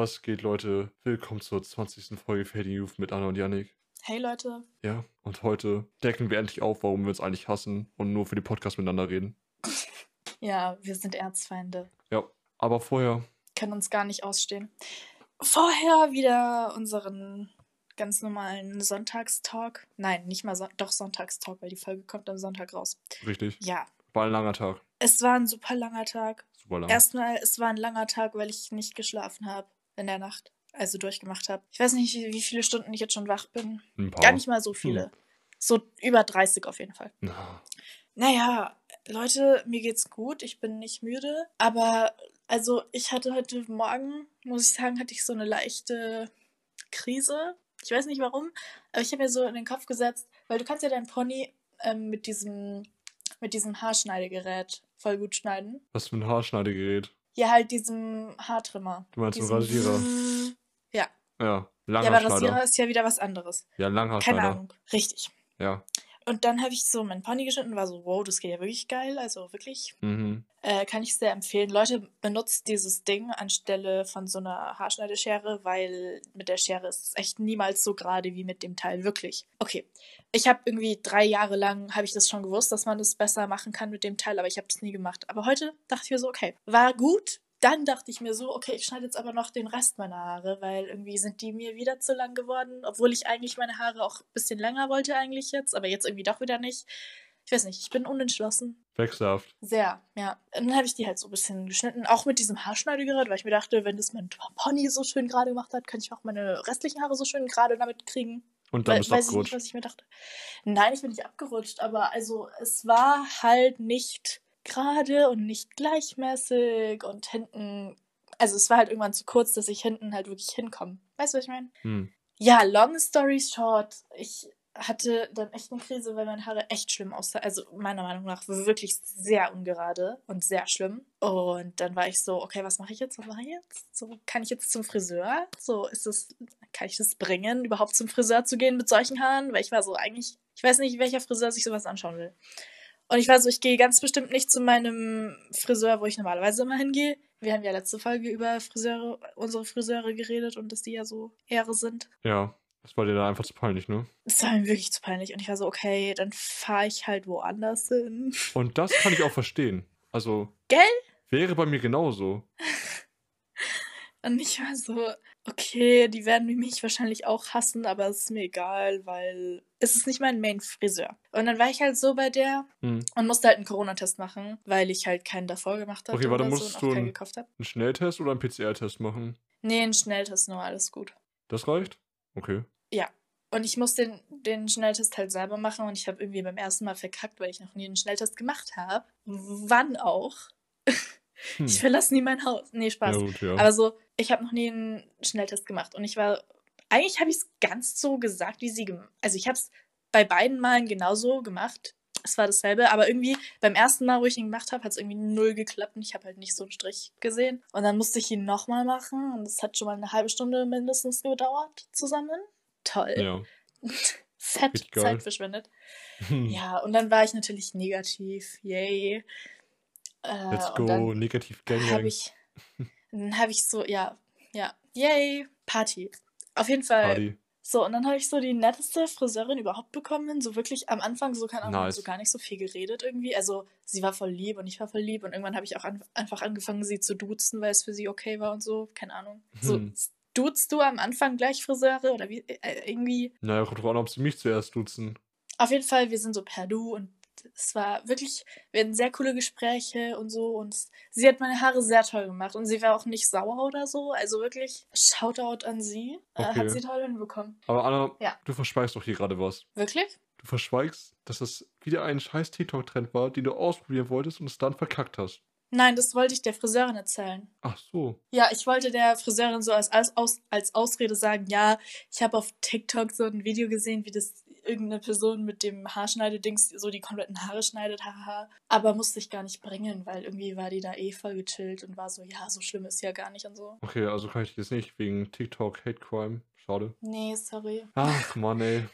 Was geht, Leute? Willkommen zur 20. Folge Fading Youth mit Anna und Yannick. Hey Leute. Ja, und heute decken wir endlich auf, warum wir uns eigentlich hassen und nur für die Podcasts miteinander reden. Ja, wir sind Erzfeinde. Ja, aber vorher. Können uns gar nicht ausstehen. Vorher wieder unseren ganz normalen Sonntagstalk. Nein, nicht mal, so doch Sonntagstalk, weil die Folge kommt am Sonntag raus. Richtig. Ja. War ein langer Tag. Es war ein super langer Tag. Super lang. Erstmal, es war ein langer Tag, weil ich nicht geschlafen habe in der Nacht. Also durchgemacht habe. Ich weiß nicht, wie viele Stunden ich jetzt schon wach bin. Gar nicht mal so viele. Hm. So über 30 auf jeden Fall. Na, Naja, Leute, mir geht's gut. Ich bin nicht müde. Aber, also, ich hatte heute Morgen, muss ich sagen, hatte ich so eine leichte Krise. Ich weiß nicht warum, aber ich habe mir so in den Kopf gesetzt, weil du kannst ja deinen Pony ähm, mit diesem, mit diesem Haarschneidegerät voll gut schneiden. Was für ein Haarschneidegerät. Ja, halt diesem Haartrimmer. Du meinst Diesem Rasierer? Ja. Ja, Ja, aber Langhaarschneider. Rasierer ist ja wieder was anderes. Ja, Keine Langhaarschneider. Ahnung. Richtig. Ja. Und dann habe ich so meinen Pony geschnitten und war so, wow, das geht ja wirklich geil. Also wirklich Mhm. Äh, kann ich sehr empfehlen. Leute, benutzt dieses Ding anstelle von so einer Haarschneideschere, weil mit der Schere ist es echt niemals so gerade wie mit dem Teil. Wirklich. Okay. Ich habe irgendwie drei Jahre lang, habe ich das schon gewusst, dass man das besser machen kann mit dem Teil, aber ich habe es nie gemacht. Aber heute dachte ich mir so, okay, war gut. Dann dachte ich mir so, okay, ich schneide jetzt aber noch den Rest meiner Haare, weil irgendwie sind die mir wieder zu lang geworden, obwohl ich eigentlich meine Haare auch ein bisschen länger wollte eigentlich jetzt, aber jetzt irgendwie doch wieder nicht. Ich weiß nicht, ich bin unentschlossen. Wechselhaft. Sehr, ja. Und dann habe ich die halt so ein bisschen geschnitten, auch mit diesem Haarschneidegerät, weil ich mir dachte, wenn das mein Pony so schön gerade gemacht hat, könnte ich auch meine restlichen Haare so schön gerade damit kriegen. Und dann bist du weiß ich nicht, abgerutscht. was ich mir dachte. Nein, ich bin nicht abgerutscht, aber also es war halt nicht gerade und nicht gleichmäßig und hinten, also es war halt irgendwann zu kurz, dass ich hinten halt wirklich hinkomme. Weißt du, was ich meine? Hm. Ja, long story short, ich hatte dann echt eine Krise, weil meine Haare echt schlimm aussahen. Also meiner Meinung nach wirklich sehr ungerade und sehr schlimm. Und dann war ich so, okay, was mache ich jetzt? Was mache ich jetzt? So, kann ich jetzt zum Friseur? So, ist das, kann ich das bringen, überhaupt zum Friseur zu gehen mit solchen Haaren? Weil ich war so eigentlich, ich weiß nicht, welcher Friseur sich sowas anschauen will. Und ich war so, ich gehe ganz bestimmt nicht zu meinem Friseur, wo ich normalerweise immer hingehe. Wir haben ja letzte Folge über Friseure, unsere Friseure geredet und dass die ja so Ehre sind. Ja. Das war dir dann einfach zu peinlich, ne? Das war mir wirklich zu peinlich. Und ich war so, okay, dann fahre ich halt woanders hin. Und das kann ich auch verstehen. Also. Gell? Wäre bei mir genauso. Und ich war so, okay, die werden mich wahrscheinlich auch hassen, aber es ist mir egal, weil es ist nicht mein Main-Friseur. Und dann war ich halt so bei der Hm. und musste halt einen Corona-Test machen, weil ich halt keinen davor gemacht hatte Okay, warte, oder so du einen- gekauft habe. Einen Schnelltest oder einen PCR-Test machen? Nee, einen Schnelltest nur, alles gut. Das reicht? Okay. Und ich musste den, den Schnelltest halt selber machen und ich habe irgendwie beim ersten Mal verkackt, weil ich noch nie einen Schnelltest gemacht habe. Wann auch? Hm. Ich verlasse nie mein Haus. Nee, Spaß. Ja, gut, ja. Aber so, ich habe noch nie einen Schnelltest gemacht und ich war, eigentlich habe ich es ganz so gesagt, wie sie. Also ich habe es bei beiden Malen genauso gemacht. Es war dasselbe, aber irgendwie beim ersten Mal, wo ich ihn gemacht habe, hat es irgendwie null geklappt und ich habe halt nicht so einen Strich gesehen. Und dann musste ich ihn nochmal machen und es hat schon mal eine halbe Stunde mindestens gedauert zusammen. Toll. ja. Fett Richtig geil. Zeit verschwendet. Ja, und dann war ich natürlich negativ. Yay. Äh, Let's go, negativ Gang habe Gang. dann habe ich so, ja, ja, yay, Party. Auf jeden Fall. Party. So, und dann habe ich so die netteste Friseurin überhaupt bekommen. So wirklich am Anfang so, keine Ahnung, Nice. so gar nicht so viel geredet irgendwie. Also sie war voll lieb und ich war voll lieb. Und irgendwann habe ich auch an, einfach angefangen, sie zu duzen, weil es für sie okay war und so. Keine Ahnung. So, Hm. duzt du am Anfang gleich Friseure oder wie, äh, irgendwie? Naja, kommt drauf an, ob sie mich zuerst duzen. Auf jeden Fall, wir sind so per Du und es war wirklich, wir hatten sehr coole Gespräche und so und sie hat meine Haare sehr toll gemacht und sie war auch nicht sauer oder so. Also wirklich, Shoutout an sie. Äh, Okay. hat sie toll hinbekommen. Aber Anna, Ja. du verschweigst doch hier gerade was. Wirklich? Du verschweigst, dass das wieder ein scheiß TikTok-Trend war, den du ausprobieren wolltest und es dann verkackt hast. Nein, das wollte ich der Friseurin erzählen. Ach so. Ja, ich wollte der Friseurin so als, als, als Ausrede sagen, ja, ich habe auf TikTok so ein Video gesehen, wie das irgendeine Person mit dem Haarschneidedings so die kompletten Haare schneidet, haha. Aber musste ich gar nicht bringen, weil irgendwie war die da eh voll gechillt und war so, ja, so schlimm ist ja gar nicht und so. Okay, also kann ich das nicht wegen TikTok Hate Crime. Schade. Nee, sorry. Ach, Mann, ey.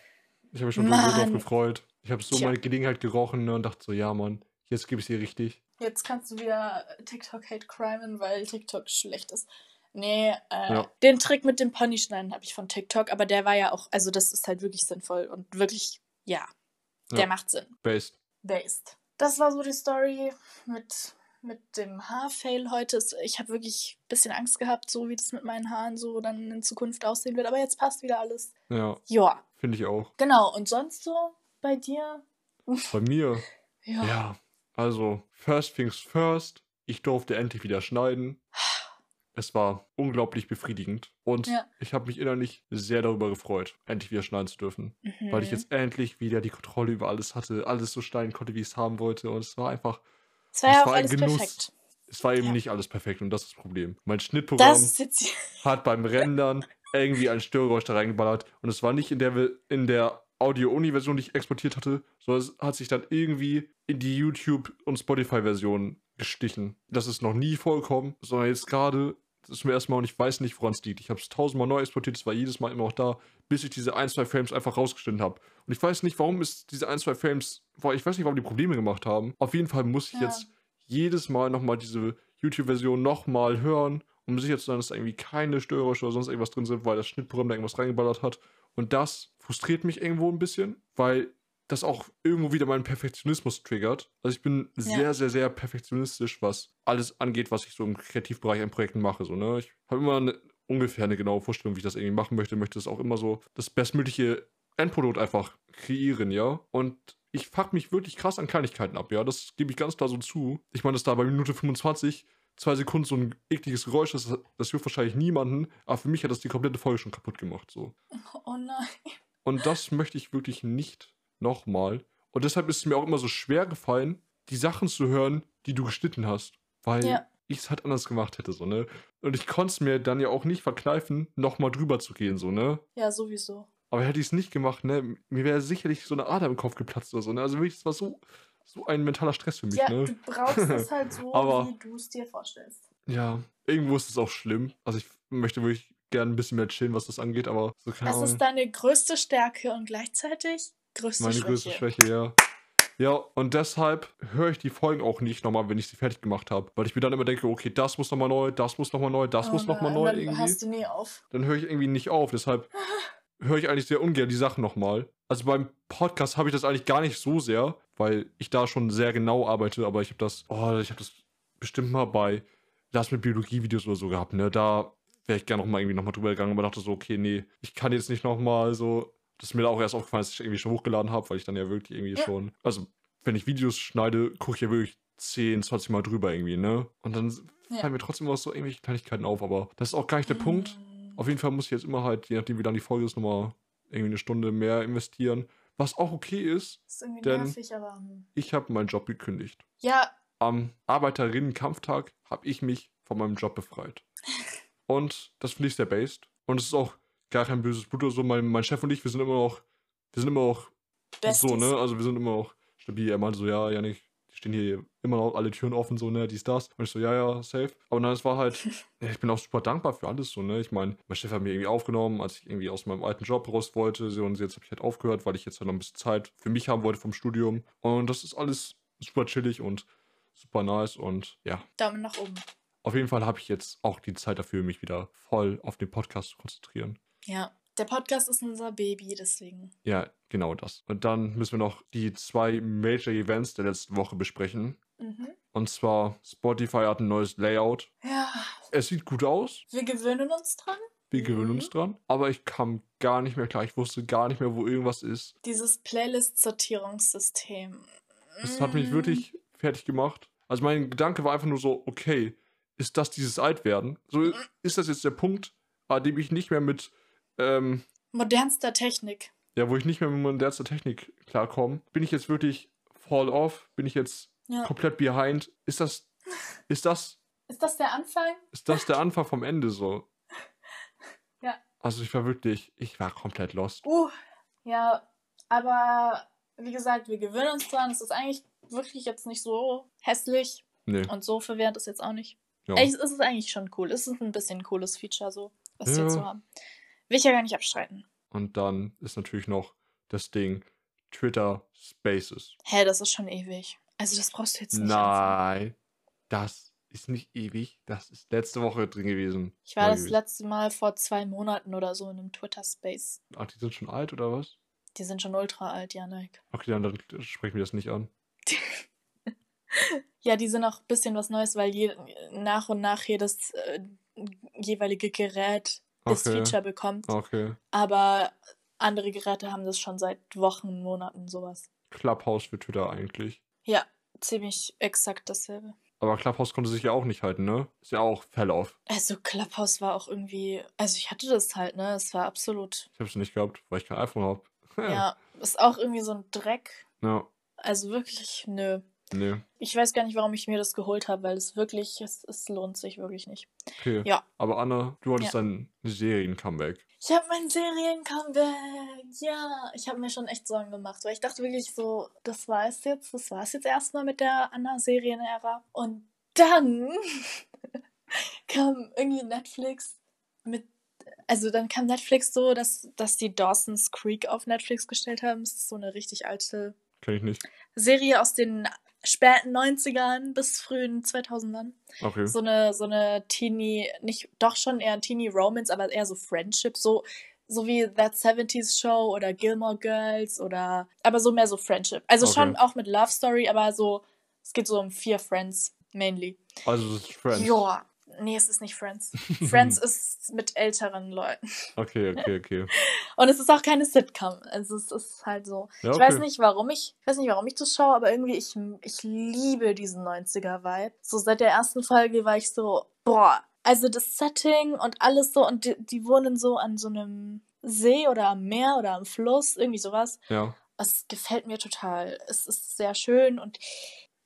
Ich habe mich schon so drauf gefreut. Ich habe so Tja. meine Gelegenheit gerochen ne, und dachte so, ja, Mann, jetzt gebe ich dir richtig. Jetzt kannst du wieder TikTok hate crimen, weil TikTok schlecht ist. Nee, äh, Ja. den Trick mit dem Ponyschneiden habe ich von TikTok, aber der war ja auch, also das ist halt wirklich sinnvoll und wirklich, ja, der Ja. macht Sinn. Based. Based. Das war so die Story mit, mit dem Haarfail heute. Ich habe wirklich ein bisschen Angst gehabt, so wie das mit meinen Haaren so dann in Zukunft aussehen wird, aber jetzt passt wieder alles. Ja, Ja, finde ich auch. genau. Und sonst so bei dir? Bei mir, Ja. ja, also, first things first. Ich durfte endlich wieder schneiden. Es war unglaublich befriedigend. Und Ja. ich habe mich innerlich sehr darüber gefreut, endlich wieder schneiden zu dürfen. Weil ich Mhm. jetzt endlich wieder die Kontrolle über alles hatte, alles so schneiden konnte, wie ich es haben wollte. Und es war einfach, Es war ja es auch war ein alles Genuss. perfekt. es war eben Ja. nicht alles perfekt und das ist das Problem. Mein Schnittprogramm hat beim Rendern irgendwie ein Störgeräusch da reingeballert. Und es war nicht in der, in der Audio-Only-Version, die ich exportiert hatte, sondern es hat sich dann irgendwie in die YouTube- und Spotify-Version gestichen. Das ist noch nie vorgekommen, sondern jetzt gerade, ist mir erstmal und ich weiß nicht, woran es liegt. Ich habe es tausendmal neu exportiert, es war jedes Mal immer noch da, bis ich diese ein, zwei Frames einfach rausgeschnitten habe. Und ich weiß nicht, warum es diese ein, zwei Frames, ich weiß nicht, warum die Probleme gemacht haben. Auf jeden Fall muss ich Ja. jetzt jedes Mal nochmal diese YouTube-Version nochmal hören, um sicher zu sein, dass da irgendwie keine Störgeräusche oder sonst irgendwas drin sind, weil das Schnittprogramm da irgendwas reingeballert hat. Und das frustriert mich irgendwo ein bisschen, weil das auch irgendwo wieder meinen Perfektionismus triggert. Also ich bin sehr, sehr, sehr perfektionistisch, was alles angeht, was ich so im Kreativbereich an Projekten mache. So, ne? Ich habe immer eine, ungefähr eine genaue Vorstellung, wie ich das irgendwie machen möchte. Möchte das auch immer so das bestmögliche Endprodukt einfach kreieren, ja. Und ich fuck mich wirklich krass an Kleinigkeiten ab, ja. Das gebe ich ganz klar so zu. Ich meine, dass da bei Minute 25 zwei Sekunden so ein ekliges Geräusch ist, das, das hilft wahrscheinlich niemanden, aber für mich hat das die komplette Folge schon kaputt gemacht, so. Oh nein. Und das möchte ich wirklich nicht nochmal. Und deshalb ist es mir auch immer so schwer gefallen, die Sachen zu hören, die du geschnitten hast. Weil Ja. ich es halt anders gemacht hätte, so, ne? Und ich konnte es mir dann ja auch nicht verkneifen, nochmal drüber zu gehen, so, ne? Ja, sowieso. Aber hätte ich es nicht gemacht, ne? Mir wäre sicherlich so eine Ader im Kopf geplatzt oder so, ne? Also wirklich, das war so, so ein mentaler Stress für mich, Ja, ne? du brauchst es halt so, Aber- wie du es dir vorstellst. Ja, irgendwo ist es auch schlimm. Also ich möchte wirklich gerne ein bisschen mehr chillen, was das angeht, aber so keine Das Ahnung. ist deine größte Stärke und gleichzeitig größte Meine Schwäche. größte Schwäche, ja. Ja, und deshalb höre ich die Folgen auch nicht nochmal, wenn ich sie fertig gemacht habe. Weil ich mir dann immer denke, okay, das muss nochmal neu, das muss nochmal neu, das Oh muss nochmal neu dann irgendwie. Hast du nie auf. Dann höre ich irgendwie nicht auf. Deshalb höre ich eigentlich sehr ungern die Sachen nochmal. Also beim Podcast habe ich das eigentlich gar nicht so sehr, weil ich da schon sehr genau arbeite, aber ich habe das, oh, ich habe das bestimmt mal bei Lass mit Biologie-Videos oder so gehabt, ne? Da wäre ich gerne nochmal irgendwie nochmal drüber gegangen, aber dachte so, okay, nee, ich kann jetzt nicht nochmal so. Das ist mir da auch erst aufgefallen, dass ich irgendwie schon hochgeladen habe, weil ich dann ja wirklich irgendwie Ja. schon. Also, wenn ich Videos schneide, gucke ich ja wirklich 10, 20 Mal drüber irgendwie, ne? Und dann Ja. fallen mir trotzdem immer so irgendwelche Kleinigkeiten auf, aber das ist auch gar nicht der Punkt. Mm. Auf jeden Fall muss ich jetzt immer halt, je nachdem wie lang die Folge ist, nochmal irgendwie eine Stunde mehr investieren. Was auch okay ist, Das ist irgendwie denn- nervig, aber. hm. ich habe meinen Job gekündigt. Ja, Am Arbeiterinnen-Kampftag habe ich mich von meinem Job befreit. Und das finde ich sehr based. Und es ist auch gar kein böses Blut oder so. Mein, mein Chef und ich, wir sind immer noch, wir sind immer noch Besties. so, ne? Also wir sind immer noch stabil. Er meinte so, ja, Janik, die stehen hier immer noch alle Türen offen, so, ne, dies, das. Und ich so, ja, ja, safe. Aber nein, es war halt, ich bin auch super dankbar für alles, so, ne. Ich meine, mein Chef hat mir irgendwie aufgenommen, als ich irgendwie aus meinem alten Job raus wollte. So, und jetzt habe ich halt aufgehört, weil ich jetzt halt noch ein bisschen Zeit für mich haben wollte vom Studium. Und das ist alles super chillig und super nice. Und ja, Daumen nach oben. auf jeden Fall habe ich jetzt auch die Zeit dafür, mich wieder voll auf den Podcast zu konzentrieren. Ja. Der Podcast ist unser Baby, deswegen. Ja, genau das. Und dann müssen wir noch die zwei Major Events der letzten Woche besprechen. Mhm. Und zwar, Spotify hat ein neues Layout. Ja, Es sieht gut aus. wir gewöhnen uns dran. Wir Mhm. gewöhnen uns dran. Aber ich kam gar nicht mehr klar. Ich wusste gar nicht mehr, wo irgendwas ist. Dieses Playlist-Sortierungssystem. Das hat mich Mm. wirklich fertig gemacht. Also mein Gedanke war einfach nur so, okay, ist das dieses Altwerden? So Mhm. ist das jetzt der Punkt, an dem ich nicht mehr mit, ähm, Modernster Technik. ja, wo ich nicht mehr mit modernster Technik klarkomme. Bin ich jetzt wirklich fall off? Bin ich jetzt Ja. komplett behind? Ist das, ist das, Ist das der Anfang? ist das der Anfang vom Ende so? Ja. Also ich war wirklich, ich war komplett lost. Uh, ja, aber wie gesagt, wir gewöhnen uns dran. Es ist eigentlich wirklich jetzt nicht so hässlich Nee, und so verwirrend ist jetzt auch nicht. ja. Es ist eigentlich schon cool. Es ist ein bisschen ein cooles Feature, so, was wir Ja. jetzt so haben. Will ich ja gar nicht abstreiten. Und dann ist natürlich noch das Ding Twitter Spaces. Hä, das ist schon ewig. Also das brauchst du jetzt nicht. anfangen. Nein, das ist nicht ewig. Das ist letzte Woche drin gewesen. Ich war das gewesen. letzte Mal vor zwei Monaten oder so in einem Twitter-Space. Ach, die sind schon alt oder was? Die sind schon ultra alt, Janik. Okay, dann, dann sprechen wir das nicht an. Ja, die sind auch ein bisschen was Neues, weil je, nach und nach jedes äh, jeweilige Gerät das Okay. Feature bekommt. Okay. Aber andere Geräte haben das schon seit Wochen, Monaten, sowas. Clubhouse für Twitter eigentlich. Ja, ziemlich exakt dasselbe. Aber Clubhouse konnte sich ja auch nicht halten, ne? Ist ja auch Fell-off. Also Clubhouse war auch irgendwie, also ich hatte das halt, ne? Es war absolut, Ich hab's nicht gehabt, weil ich kein iPhone hab. ja, ist auch irgendwie so ein Dreck. Ja, Also wirklich, nö. Nee. Ich weiß gar nicht, warum ich mir das geholt habe, weil es wirklich, es, es lohnt sich wirklich nicht. Okay. Ja. Aber Anna, du hattest Ja. ein Serien-Comeback. Ich habe mein Serien-Comeback. Ja, ich habe mir schon echt Sorgen gemacht, weil ich dachte wirklich so, das war es jetzt, das war es jetzt erstmal mit der Anna-Serien-Ära. Und dann kam irgendwie Netflix mit, also dann kam Netflix so, dass, dass die Dawson's Creek auf Netflix gestellt haben. Das ist so eine richtig alte Kenn ich nicht. Serie aus den späten 90ern bis frühen 2000ern. Okay. So eine, so eine Teenie, nicht, doch schon eher Teenie Romance, aber eher so Friendship, so, so wie That 70s Show oder Gilmore Girls oder, aber so mehr so Friendship. Also schon Okay. auch mit Love Story, aber so, es geht so um vier Friends, mainly. Also das ist Friends. Ja, nee, es ist nicht Friends. Friends ist mit älteren Leuten. Okay, okay, okay. Und es ist auch keine Sitcom. Also es ist halt so. Ja, Ich weiß okay. nicht, warum ich, ich weiß nicht, warum ich das schaue, aber irgendwie ich, ich liebe diesen 90er-Vibe. So seit der ersten Folge war ich so, boah, also das Setting und alles so und die, die wohnen so an so einem See oder am Meer oder am Fluss, irgendwie sowas. Ja. Es gefällt mir total. Es ist sehr schön und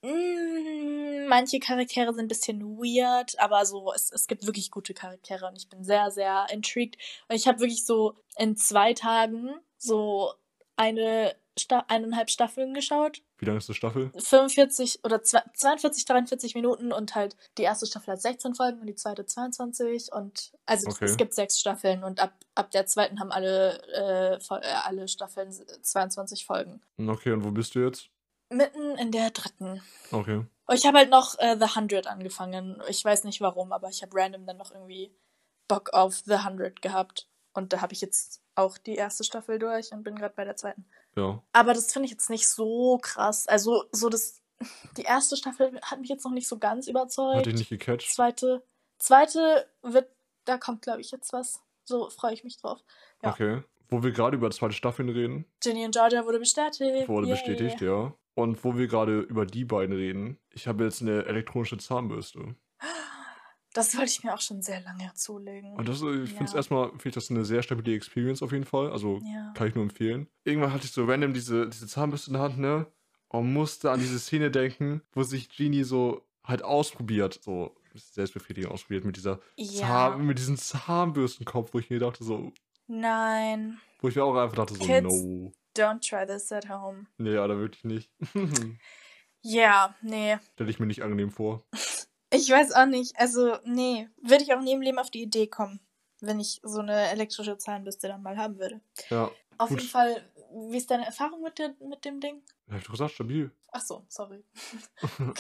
mm, manche Charaktere sind ein bisschen weird, aber so, es, es gibt wirklich gute Charaktere und ich bin sehr, sehr intrigued. Und ich habe wirklich so in zwei Tagen so eine Sta eineinhalb Staffeln geschaut. Wie lange ist die Staffel? 45 oder zwei- 42, 43 Minuten und halt die erste Staffel hat 16 Folgen und die zweite 22 und also Okay. es gibt sechs Staffeln und ab, ab der zweiten haben alle, äh, äh, alle Staffeln 22 Folgen. Okay, und wo bist du jetzt? Mitten in der dritten. Okay. Und ich habe halt noch äh, The 100 angefangen. Ich weiß nicht warum, aber ich habe random dann noch irgendwie Bock auf The 100 gehabt. Und da habe ich jetzt auch die erste Staffel durch und bin gerade bei der zweiten. Ja. Aber das finde ich jetzt nicht so krass. Also, so das. Die erste Staffel hat mich jetzt noch nicht so ganz überzeugt. Hat dich nicht gecatcht? Zweite. Zweite wird. Da kommt, glaube ich, jetzt was. So freue ich mich drauf. Ja. Okay. Wo wir gerade über zweite Staffeln reden, Ginny und Georgia wurde bestätigt. wurde Yay. bestätigt, ja. Und wo wir gerade über die beiden reden, ich habe jetzt eine elektronische Zahnbürste. Das wollte ich mir auch schon sehr lange zulegen. Und das, äh, ich finde es Ja. erstmal, finde ich das eine sehr stabile Experience auf jeden Fall. Also Ja. kann ich nur empfehlen. Irgendwann hatte ich so random diese, diese Zahnbürste in der Hand, ne? Und musste an diese Szene denken, wo sich Genie so halt ausprobiert, so selbstbefriedigend ausprobiert mit dieser Ja. Zahn, mit diesem Zahnbürstenkopf, wo ich mir dachte so, Nein. wo ich mir auch einfach dachte so, Kids. no. Don't try this at home. Nee, ja, da wirklich nicht. Ja, nee. Stelle ich mir nicht angenehm vor. Ich weiß auch nicht. Also, nee. Würde ich auch nie im Leben auf die Idee kommen, wenn ich so eine elektrische Zahnbürste dann mal haben würde. Ja, Auf Gut. jeden Fall, wie ist deine Erfahrung mit, der, mit dem Ding? hab ich doch gesagt, stabil. Ach so, sorry.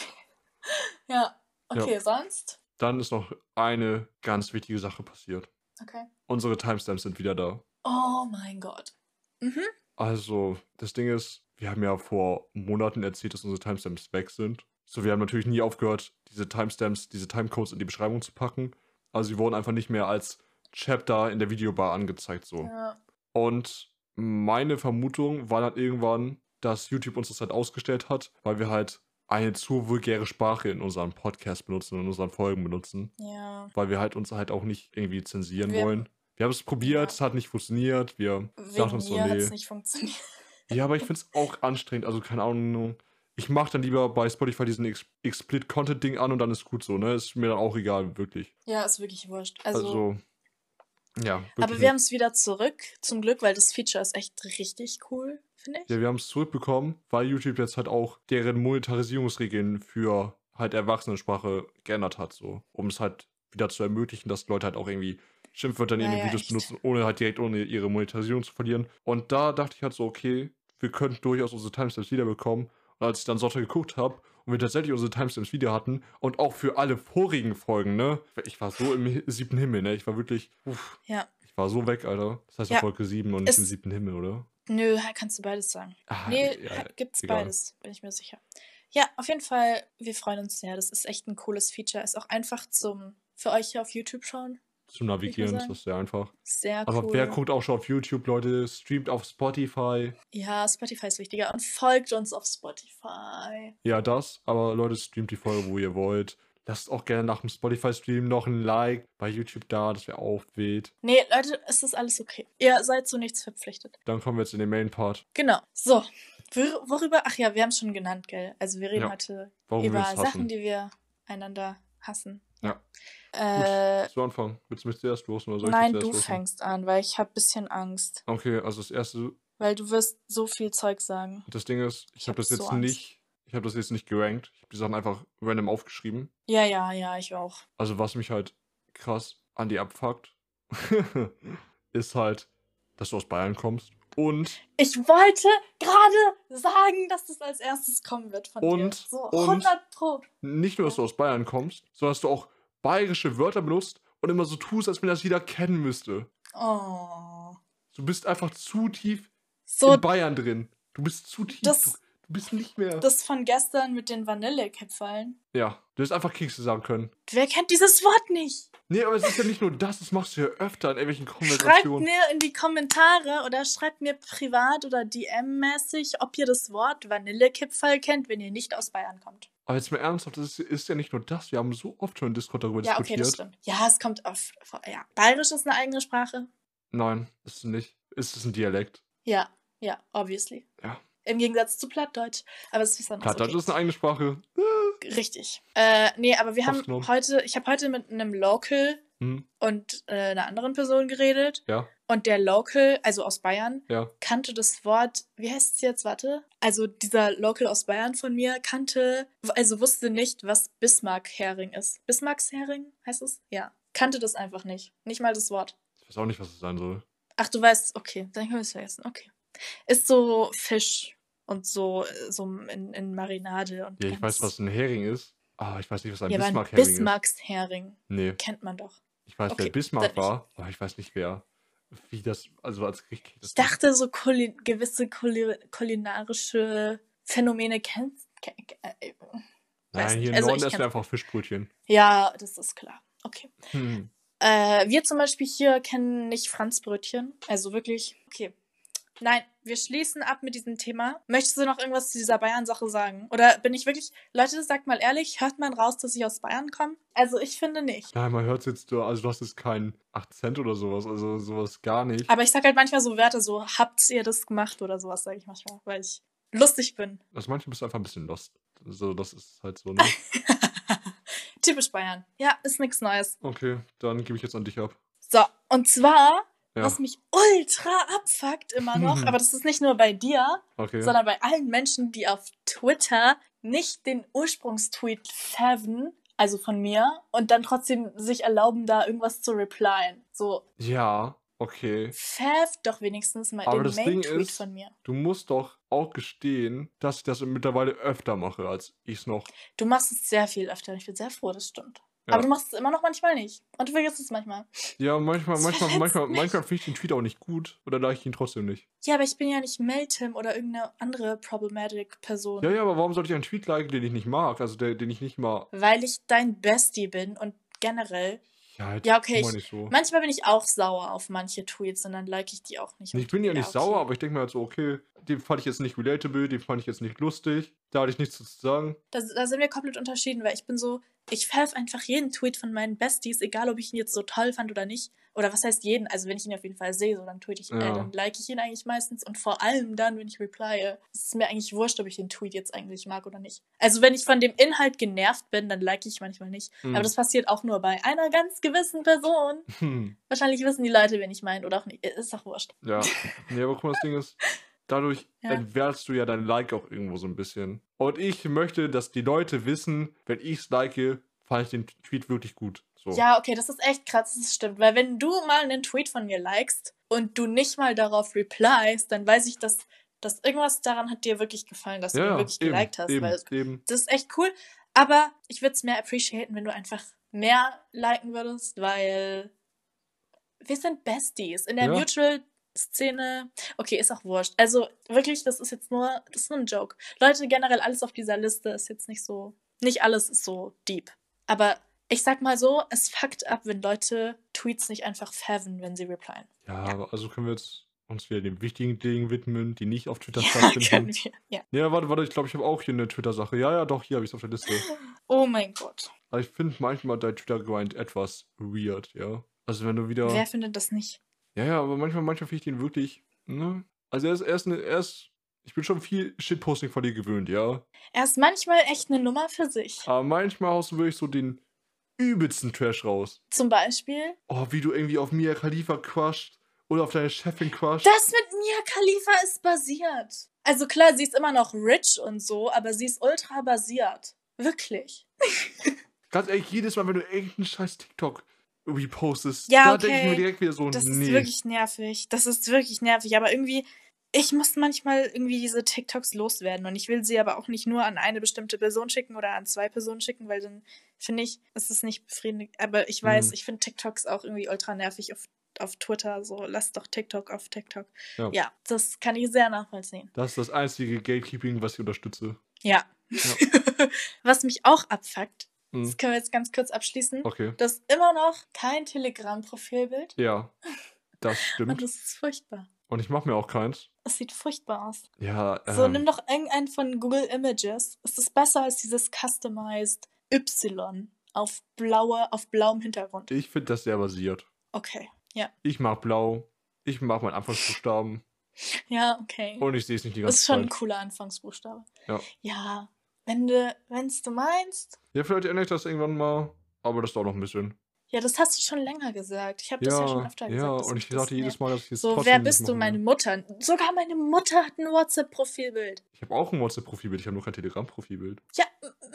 ja, okay, sonst? Dann ist noch eine ganz wichtige Sache passiert. Okay. Unsere Timestamps sind wieder da. Oh mein Gott. Mhm. Also, das Ding ist, wir haben ja vor Monaten erzählt, dass unsere Timestamps weg sind. So, wir haben natürlich nie aufgehört, diese Timestamps, diese Timecodes in die Beschreibung zu packen. Also, sie wurden einfach nicht mehr als Chapter in der Videobar angezeigt, so. Ja. Und meine Vermutung war dann irgendwann, dass YouTube uns das halt ausgestellt hat, weil wir halt eine zu vulgäre Sprache in unserem Podcast benutzen, in unseren Folgen benutzen. Ja. Weil wir halt uns halt auch nicht irgendwie zensieren Wir- wollen. Wir haben es probiert, Ja. es hat nicht funktioniert. Wir Wegen dachten uns so, nee. es nicht funktioniert. Ja, aber ich finde es auch anstrengend. Also, keine Ahnung. Ich mache dann lieber bei Spotify diesen Ex Explit-Content-Ding an und dann ist gut so, ne? Ist mir dann auch egal, wirklich. Ja, ist wirklich wurscht. Also, Also, ja. Aber wir haben es wieder zurück, zum Glück, weil das Feature ist echt richtig cool, finde ich. Ja, wir haben es zurückbekommen, weil YouTube jetzt halt auch deren Monetarisierungsregeln für halt Erwachsenensprache geändert hat, so. Um es halt wieder zu ermöglichen, dass Leute halt auch irgendwie Schimpfwörter in Ja, ihren ja, Videos echt. benutzen, ohne halt direkt ohne ihre Monetarisierung zu verlieren. Und da dachte ich halt so, okay, wir könnten durchaus unsere Timestamps wiederbekommen. Und als ich dann Sonntag geguckt habe und wir tatsächlich unsere Timestamps wieder hatten und auch für alle vorigen Folgen, ne? Ich war so im siebten Himmel, ne? Ich war wirklich, uff, Ja. ich war so weg, Alter. Das heißt ja. Folge 7 und nicht im siebten Himmel, oder? Nö, kannst du beides sagen. Ah, Nee, ja, gibt's egal. beides, bin ich mir sicher. Ja, auf jeden Fall, wir freuen uns sehr. Das ist echt ein cooles Feature. Ist auch einfach zum für euch hier auf YouTube schauen. Zu navigieren ist das sehr einfach. Sehr Aber cool. wer guckt auch schon auf YouTube, Leute? Streamt auf Spotify. Ja, Spotify ist wichtiger und folgt uns auf Spotify. Ja, das. Aber Leute, streamt die Folge, wo ihr wollt. Lasst auch gerne nach dem Spotify-Stream noch ein Like bei YouTube da, dass wir aufweht. Nee, Leute, es ist alles okay. Ihr seid zu nichts verpflichtet. Dann kommen wir jetzt in den Main-Part. Genau. So. Wor- Worüber? Ach ja, wir haben es schon genannt, gell? Also wir reden Ja. heute Warum über. Sachen, die wir einander hassen. Ja. Äh, Zu Anfang. Willst du mich zuerst losen oder soll ich nein, du losen? fängst an, weil ich habe bisschen Angst. Okay, also das erste, Weil du wirst so viel Zeug sagen. das Ding ist, ich, Ich habe hab das jetzt Angst. nicht, ich habe das jetzt nicht gerankt. Ich habe die Sachen einfach random aufgeschrieben. Ja, ja, ja, ich auch. Also was mich halt krass an die abfuckt, ist halt, dass du aus Bayern kommst. Und, Ich wollte gerade sagen, dass das als erstes kommen wird von dir. Und- So und- 100 Pro. nicht nur, dass du aus Bayern kommst, sondern dass du auch bayerische Wörter benutzt und immer so tust, als wenn das jeder kennen müsste. Oh. Du bist einfach zu tief So, in Bayern drin. Du bist zu tief. Das- bist nicht mehr. das von gestern mit den Vanillekipferln. ja, du hättest einfach Kekse sagen können. Wer kennt dieses Wort nicht? Nee, aber es ist ja nicht nur das, das machst du ja öfter in irgendwelchen Schreibt Konversationen. mir in die Kommentare oder schreibt mir privat oder DM-mäßig, ob ihr das Wort Vanillekipferl kennt, wenn ihr nicht aus Bayern kommt. Aber jetzt mal ernsthaft, das ist, ist ja nicht nur das. Wir haben so oft schon im Discord darüber Ja, okay, das diskutiert. stimmt. Ja, es kommt auf. Ja, Bayerisch ist eine eigene Sprache. Nein, ist es nicht. Ist es ein Dialekt? Ja, ja, obviously. Ja. Im Gegensatz zu Plattdeutsch. Aber es ist anderes. Plattdeutsch okay. ist eine eigene Sprache. Richtig. Äh, nee, aber wir haben Aufgenommen. heute, ich habe heute mit einem Local Hm, und äh, einer anderen Person geredet. ja, Und der Local, also aus Bayern, ja. kannte das Wort, wie heißt es jetzt, warte? Also dieser Local aus Bayern von mir kannte, also wusste nicht, was Bismarck-Hering ist. Bismarckshering heißt es? Ja. Kannte das einfach nicht. Nicht mal das Wort. Ich weiß auch nicht, was es sein soll. Ach, du weißt, okay, dann können wir es vergessen. Okay. Ist so Fisch und so, äh, so in, in Marinade und Ja, ich weiß, was ein Hering ist. Aber ich weiß nicht, was ein Ja, Bismarck-Hering ist. Bismarckshering Nee, kennt man doch. ich weiß, Okay, wer Bismarck war, aber ich weiß nicht, wer. Wie das, also als Gericht. Ich dachte, so kuli gewisse kuli kulinarische Phänomene kennst. Ke ke äh, weiß Nein, hier im Also Norden essen wir einfach Fischbrötchen. Ja, das ist klar. Okay. Hm. Äh, wir zum Beispiel hier kennen nicht Franzbrötchen. Also wirklich. Okay. Nein, wir schließen ab mit diesem Thema. Möchtest du noch irgendwas zu dieser Bayern-Sache sagen? Oder bin ich wirklich. Leute, sagt mal ehrlich, hört man raus, dass ich aus Bayern komme? Also ich finde nicht. Nein, man hört jetzt, du- also du hast jetzt keinen Akzent oder sowas, also sowas gar nicht. Aber ich sag halt manchmal so Wörter so, habt ihr das gemacht oder sowas, sage ich manchmal, weil ich lustig bin. Also manchmal bist du einfach ein bisschen lost. Also das ist halt so, ne? Typisch Bayern. Ja, ist nichts Neues. Okay, dann gebe ich jetzt an dich ab. So, und zwar, Ja, was mich ultra abfuckt immer noch, aber das ist nicht nur bei dir, okay. sondern bei allen Menschen, die auf Twitter nicht den Ursprungstweet faven, also von mir, und dann trotzdem sich erlauben, da irgendwas zu replyen. So, Ja, okay. fav doch wenigstens mal Aber den Main-Tweet von mir. Du musst doch auch gestehen, dass ich das mittlerweile öfter mache, als ich es noch. Du machst es sehr viel öfter. Ich bin sehr froh, das stimmt. Ja. Aber du machst es immer noch manchmal nicht. Und du vergisst es manchmal. Ja, manchmal, Das manchmal, manchmal, mich. manchmal finde ich den Tweet auch nicht gut oder like ich ihn trotzdem nicht. Ja, aber ich bin ja nicht Meltem oder irgendeine andere problematic Person. Ja, ja, aber warum sollte ich einen Tweet liken, den ich nicht mag? Also der, den ich nicht mal. Weil ich dein Bestie bin und generell. Ja, jetzt Ja, okay, ich- nicht so. Manchmal bin ich auch sauer auf manche Tweets und dann like ich die auch nicht. Ich bin ja nicht sauer, aber ich denke mir halt so, okay, den fand ich jetzt nicht relatable, den fand ich jetzt nicht lustig, da hatte ich nichts zu sagen. Da, da sind wir komplett unterschieden, weil ich bin so, ich pfeif einfach jeden Tweet von meinen Besties, egal ob ich ihn jetzt so toll fand oder nicht. Oder was heißt jeden? Also wenn ich ihn auf jeden Fall sehe, so dann tweet ich, äh, Ja. dann like ich ihn eigentlich meistens und vor allem dann, wenn ich replye, ist es mir eigentlich wurscht, ob ich den Tweet jetzt eigentlich mag oder nicht. Also wenn ich von dem Inhalt genervt bin, dann like ich manchmal nicht. Hm. Aber das passiert auch nur bei einer ganz gewissen Person. Hm, Wahrscheinlich wissen die Leute, wen ich meine oder auch nicht. Ist doch wurscht. ja. Nee, aber guck mal, das Ding ist, dadurch Ja. entwertest du ja dein Like auch irgendwo so ein bisschen. Und ich möchte, dass die Leute wissen, wenn ich es like, fand ich den Tweet wirklich gut. So. Ja, okay, das ist echt krass, das stimmt. Weil wenn du mal einen Tweet von mir likest und du nicht mal darauf repliest, dann weiß ich, dass dass irgendwas daran hat dir wirklich gefallen, dass du Ja, ihn wirklich eben, geliked hast. eben, Weil eben. das ist echt cool. Aber ich würde es mehr appreciaten, wenn du einfach mehr liken würdest, weil wir sind Besties. In der Ja. Mutual-Szene, okay, ist auch wurscht. Also wirklich, das ist jetzt nur, das ist nur ein Joke. Leute, generell alles auf dieser Liste ist jetzt nicht so, nicht alles ist so deep. Aber ich sag mal so, es fuckt ab, wenn Leute Tweets nicht einfach faven, wenn sie replyen. Ja, Ja. aber also können wir jetzt uns wieder den wichtigen Dingen widmen, die nicht auf Twitter Ja, stattfinden. können wir. Ja. Ja, warte, warte, ich glaube, ich habe auch hier eine Twitter-Sache. Ja, ja, doch, hier habe ich es auf der Liste. Oh mein Gott. Aber ich finde manchmal dein Twitter-Grind etwas weird, ja. Also wenn du wieder. Wer findet das nicht? Ja, ja, aber manchmal, manchmal finde ich den wirklich, ne? Also er ist, er ist, eine, er ist, ich bin schon viel Shitposting von dir gewöhnt, ja. Er ist manchmal echt eine Nummer für sich. Aber manchmal haust du wirklich so den übelsten Trash raus. Zum Beispiel, Oh, wie du irgendwie auf Mia Khalifa crusht oder auf deine Chefin crusht. das mit Mia Khalifa ist basiert. Also klar, sie ist immer noch rich und so, aber sie ist ultra basiert. Wirklich. Ganz ehrlich, jedes Mal, wenn du irgendeinen scheiß TikTok irgendwie postest, Ja, da denke ich mir direkt wieder so, Das nee. ist wirklich nervig. Das ist wirklich nervig. Aber irgendwie, ich muss manchmal irgendwie diese TikToks loswerden. Und ich will sie aber auch nicht nur an eine bestimmte Person schicken oder an zwei Personen schicken, weil dann finde ich, es ist nicht befriedigend. Aber ich weiß, Mhm. ich finde TikToks auch irgendwie ultra nervig auf, auf Twitter. So, lass doch TikTok auf TikTok. Ja. ja, das kann ich sehr nachvollziehen. Das ist das einzige Gatekeeping, was ich unterstütze. Ja. Ja. Was mich auch abfuckt, Mhm. das können wir jetzt ganz kurz abschließen, Okay. das ist immer noch kein Telegram-Profilbild. Ja, das Und stimmt. das ist furchtbar. Und ich mache mir auch keins. Es sieht furchtbar aus. Ja, So, ähm, nimm doch irgendeinen von Google Images. Es ist besser als dieses Customized Y auf, blaue, auf blauem Hintergrund. ich finde das sehr basiert. Okay. Ja. Ich mag blau. Ich mag meinen Anfangsbuchstaben. Ja, okay. Und ich sehe es nicht die Das ganze ist schon ein Zeit. cooler Anfangsbuchstabe. Ja. Ja. Wenn du, wenn's du meinst. Ja, vielleicht ändere ich das irgendwann mal. Aber das dauert noch ein bisschen. Ja, das hast du schon länger gesagt. Ich habe das ja schon Ja, öfter gesagt. ja, und ich sagte jedes Mal, dass ich es So, wer bist du? Meine. Mutter. Sogar meine Mutter hat ein WhatsApp-Profilbild. Ich habe auch ein WhatsApp-Profilbild, ich habe nur kein Telegram-Profilbild. Ja.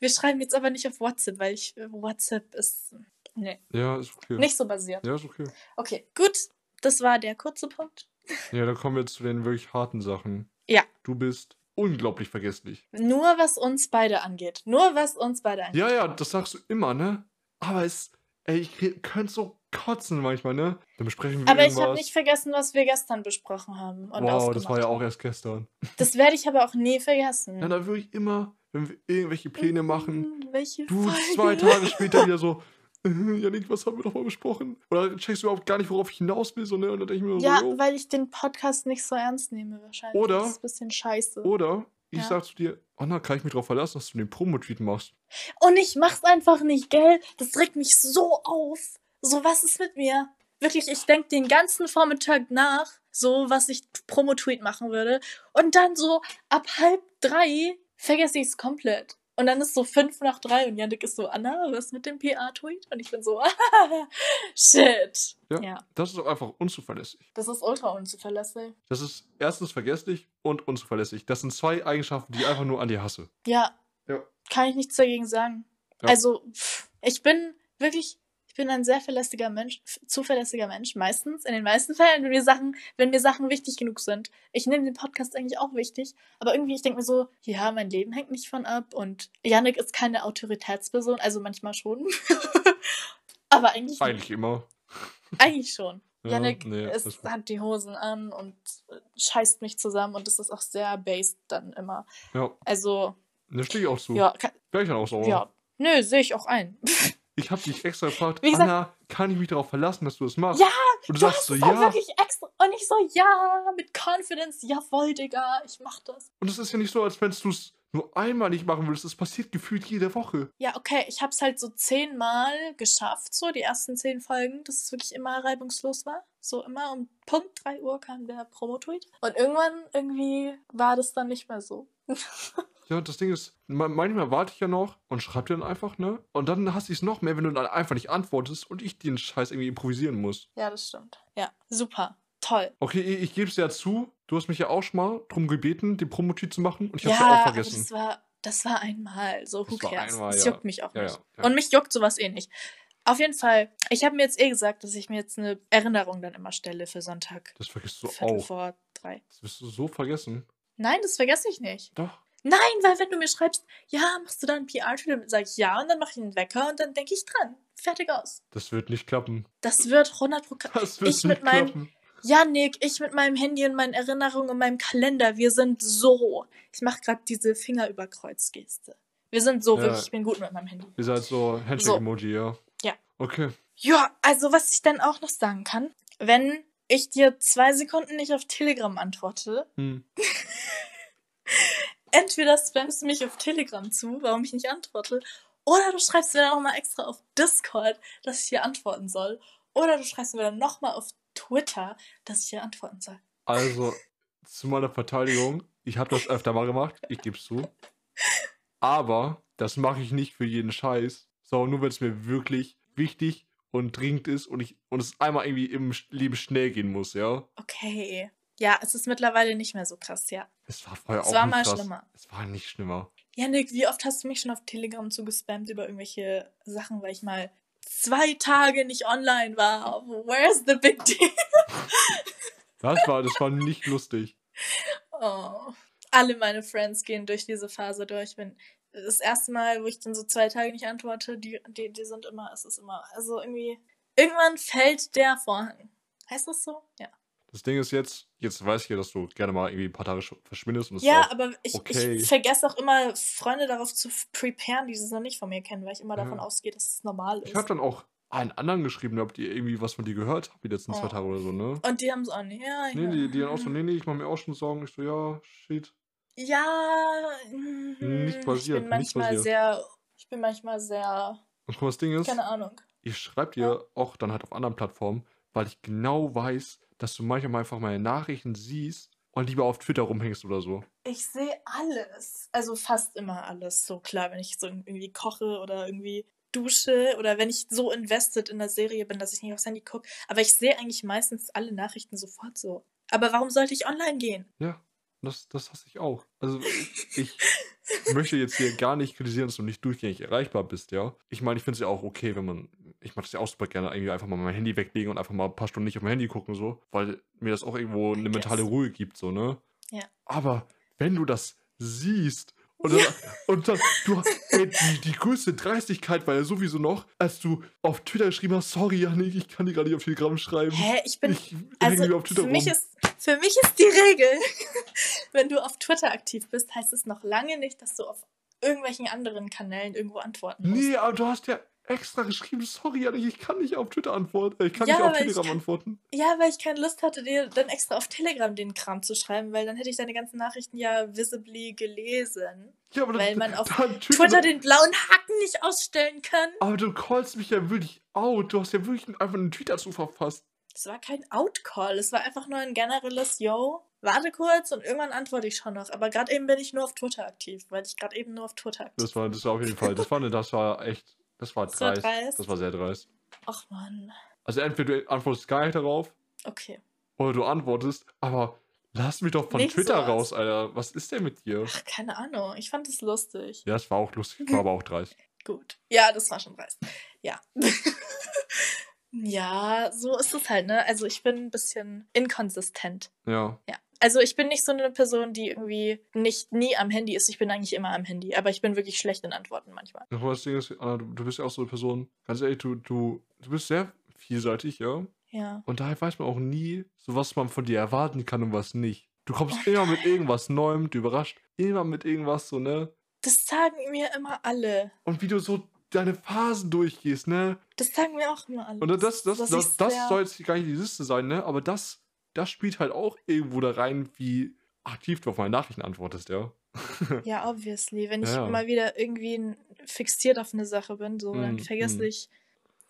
Wir schreiben jetzt aber nicht auf WhatsApp, weil ich WhatsApp ist nee, Ja, ist okay. nicht so basiert. Ja, ist okay. Okay, gut. Das war der kurze Punkt. Ja, dann kommen wir jetzt zu den wirklich harten Sachen. Ja. Du bist unglaublich vergesslich. Nur was uns beide angeht. Nur was uns beide angeht. Ja, ja, das sagst du immer, ne? Aber es, ey, ich könnte so kotzen manchmal, ne? Dann besprechen wir aber ich irgendwas. habe nicht vergessen, was wir gestern besprochen haben. Und wow, das war ja auch erst gestern. Das werde ich aber auch nie vergessen. Ja, da würde ich immer, wenn wir irgendwelche Pläne machen, Hm, Welche du Folge? zwei Tage später wieder so, Janik, was haben wir doch mal besprochen? Oder checkst du überhaupt gar nicht, worauf ich hinaus will, so, ne? Und dann denke ich mir Ja, so, jo. weil ich den Podcast nicht so ernst nehme wahrscheinlich. Oder- Das ist ein bisschen scheiße. Oder ich Ja. sag zu dir, Anna, kann ich mich darauf verlassen, dass du den Promo-Tweet machst? Und ich mach's einfach nicht, gell? Das regt mich so auf. So, was ist mit mir? Wirklich, ich denk den ganzen Vormittag nach, so, was ich Promo-Tweet machen würde. Und dann so, ab halb drei vergesse ich's komplett. Und dann ist so fünf nach drei und Janik ist so, Anna, was mit dem PA-Tweet? Und ich bin so, shit. Ja. ja. Das ist auch einfach unzuverlässig. Das ist ultra unzuverlässig. Das ist erstens vergesslich und unzuverlässig. Das sind zwei Eigenschaften, die ich einfach nur an dir hasse. Ja. Ja. Kann ich nichts dagegen sagen. Ja. Also, ich bin wirklich, ich bin ein sehr verlässlicher Mensch, zuverlässiger Mensch, meistens. In den meisten Fällen, wenn mir Sachen, wenn mir Sachen wichtig genug sind. Ich nehme den Podcast eigentlich auch wichtig, aber irgendwie, ich denke mir so, ja, mein Leben hängt nicht von ab und Yannick ist keine Autoritätsperson, also manchmal schon. aber eigentlich, Eigentlich immer. eigentlich schon. Ja, Yannick nee, ist, hat die Hosen an und äh, scheißt mich zusammen und das ist auch sehr based dann immer. Ja, Also, da stehe ich auch zu. ja, kann, Wäre ich dann auch sauer. ja. Nö, sehe ich auch ein. Ich habe dich extra gefragt, gesagt- Anna, kann ich mich darauf verlassen, dass du das machst? Ja, Und du, Du sagst hast so, es ja. wirklich extra. Und ich so, ja, mit Confidence, jawohl, Digga, ich mach das. Und es ist ja nicht so, als wenn du es nur einmal nicht machen würdest. Das passiert gefühlt jede Woche. Ja, okay, ich hab's halt so zehnmal geschafft, so die ersten zehn Folgen, dass es wirklich immer reibungslos war. So immer um Punkt 3 Uhr kam der Promo-Tweet. Und irgendwann irgendwie war das dann nicht mehr so. Ja, das Ding ist, ma- manchmal warte ich ja noch und schreib dir dann einfach, ne? Und dann hasse ich es noch mehr, wenn du dann einfach nicht antwortest und ich den Scheiß irgendwie improvisieren muss. Ja, das stimmt. Ja, super. Toll. Okay, ich, gebe es ja zu, du hast mich ja auch schon mal drum gebeten, den Promotit zu machen und ich ja, ja auch vergessen. das war, das war einmal. So, who Das cares? einmal, das ja. juckt mich auch Ja, nicht. Und mich juckt sowas eh nicht. Auf jeden Fall, ich habe mir jetzt eh gesagt, dass ich mir jetzt eine Erinnerung dann immer stelle für Sonntag. Das vergisst du Viertel auch. vor drei. Das wirst du so vergessen. Nein, das vergesse ich nicht. Doch. Nein, weil wenn du mir schreibst, ja, machst du dann PR-Tutor, sag ich ja und dann mache ich einen Wecker und dann denke ich dran. Fertig aus. Das wird nicht klappen. Das wird 100 Das wird Ich mit nicht meinem- klappen. Janik, ich mit meinem Handy und meinen Erinnerungen und meinem Kalender, wir sind so. Ich mache gerade diese Finger über Kreuz-Geste. Wir sind so, Ja. wirklich, ich bin gut mit meinem Handy. Ihr seid so Handshake-Emoji, ja? Ja. Okay. Ja, also was ich dann auch noch sagen kann, wenn ich dir zwei Sekunden nicht auf Telegram antworte, Hm. entweder spammst du mich auf Telegram zu, warum ich nicht antworte, oder du schreibst mir dann nochmal extra auf Discord, dass ich dir antworten soll, oder du schreibst mir dann nochmal auf Twitter, dass ich dir antworten soll. Also, zu meiner Verteidigung, ich habe das öfter mal gemacht, ich gebe es zu. Aber das mache ich nicht für jeden Scheiß, sondern nur, wenn es mir wirklich wichtig und dringend ist und, ich, und es einmal irgendwie im Leben schnell gehen muss, ja? Okay. Ja, es ist mittlerweile nicht mehr so krass, ja. Es war vorher Es auch war nicht mal krass. schlimmer. Es war nicht schlimmer. Janik, wie oft hast du mich schon auf Telegram zugespammt über irgendwelche Sachen, weil ich mal zwei Tage nicht online war? Where's the big deal? Das war, das war nicht lustig. Oh. Alle meine Friends gehen durch diese Phase durch. Wenn das erste Mal, wo ich dann so zwei Tage nicht antworte, die, die, die sind immer, es ist immer, also irgendwie, irgendwann fällt der Vorhang. Heißt das so? Ja. Das Ding ist jetzt, jetzt weiß ich ja, dass du gerne mal irgendwie ein paar Tage sch- verschwindest und Ja, aber ich, okay. ich vergesse auch immer, Freunde darauf zu preparen, die es noch nicht von mir kennen, weil ich immer Ja. davon ausgehe, dass es normal ist. Ich habe dann auch einen anderen geschrieben, ob die irgendwie was von dir gehört haben, die letzten zwei Oh. Tage oder so, ne? Und die haben es auch nicht. Ja, Nee, ja. die, die dann auch so, nee, nee, ich mach mir auch schon Sorgen. Ich so, ja, shit. Ja, mhm, Nicht passiert, Ich bin nicht manchmal passiert. sehr, ich bin manchmal sehr, Und guck mal, das Ding ist, keine Ahnung. ich schreibe dir auch dann halt auf anderen Plattformen, weil ich genau weiß, dass du manchmal einfach meine Nachrichten siehst und lieber auf Twitter rumhängst oder so. Ich sehe alles. Also fast immer alles. So klar, wenn ich so irgendwie koche oder irgendwie dusche oder wenn ich so invested in der Serie bin, dass ich nicht aufs Handy gucke. Aber ich sehe eigentlich meistens alle Nachrichten sofort so. Aber warum sollte ich online gehen? Ja, das, das hasse ich auch. Also ich möchte jetzt hier gar nicht kritisieren, dass du nicht durchgängig erreichbar bist, ja. Ich meine, ich finde es ja auch okay, wenn man, ich mache das ja auch super gerne, irgendwie einfach mal mein Handy weglegen und einfach mal ein paar Stunden nicht auf mein Handy gucken, so, weil mir das auch irgendwo I eine mentale. Ruhe gibt, so, ne? Ja. Aber wenn du das siehst und dann, und dann du, ey, die, die größte Dreistigkeit war ja sowieso noch, als du auf Twitter geschrieben hast, sorry, Janik, ich kann dir gar nicht auf Telegram schreiben. Hä, ich bin. ich Also auf Twitter für mich, rum. ist, für mich ist die Regel, wenn du auf Twitter aktiv bist, heißt es noch lange nicht, dass du auf irgendwelchen anderen Kanälen irgendwo antworten musst. Nee, aber du hast ja extra geschrieben, sorry, ich kann nicht auf Twitter antworten. Ich kann Ja, nicht auf weil ich Telegram kann- antworten. Ja, weil ich keine Lust hatte, dir dann extra auf Telegram den Kram zu schreiben, weil dann hätte ich deine ganzen Nachrichten ja visibly gelesen. Ja, aber Weil das, man auf dann Twitter den blauen Haken nicht ausstellen kann. Aber du callst mich ja wirklich out. Du hast ja wirklich einfach einen Tweet dazu verfasst. Das war kein Outcall, es war einfach nur ein generelles Yo. Warte kurz und irgendwann antworte ich schon noch. Aber gerade eben bin ich nur auf Twitter aktiv, weil ich gerade eben nur auf Twitter aktiv Das war, das war auf jeden Fall. Das war, eine, das war echt. Das war Das war dreist. dreist? Das war sehr dreist. Ach man. Also entweder du antwortest gar nicht darauf Okay. oder du antwortest, aber lass mich doch von Nicht Twitter sowas. raus, Alter. Was ist denn mit dir? Ach, keine Ahnung. Ich fand es lustig. Ja, das war auch lustig, war aber auch dreist. Gut. Ja, das war schon dreist. Ja. ja, so ist es halt, ne? Also ich bin ein bisschen inkonsistent. Ja. Ja. Also ich bin nicht so eine Person, die irgendwie nicht nie am Handy ist. Ich bin eigentlich immer am Handy, aber ich bin wirklich schlecht in Antworten manchmal. Aber das Ding ist, Anna, du, du bist ja auch so eine Person, ganz ehrlich, du, du, du bist sehr vielseitig, ja. Ja. Und daher weiß man auch nie, so was man von dir erwarten kann und was nicht. Du kommst immer mit irgendwas Neuem, du überrascht immer mit irgendwas, so, ne? Das sagen mir immer alle. Und wie du so deine Phasen durchgehst, ne? Das sagen mir auch immer alle. Und das, das, das, das, sehr- soll jetzt gar nicht die Liste sein, ne? Aber das, das spielt halt auch irgendwo da rein, wie aktiv du auf meine Nachrichten antwortest, ja. Ja, obviously. Wenn ich Ja. mal wieder irgendwie fixiert auf eine Sache bin, so, dann Mm, vergesse mm. ich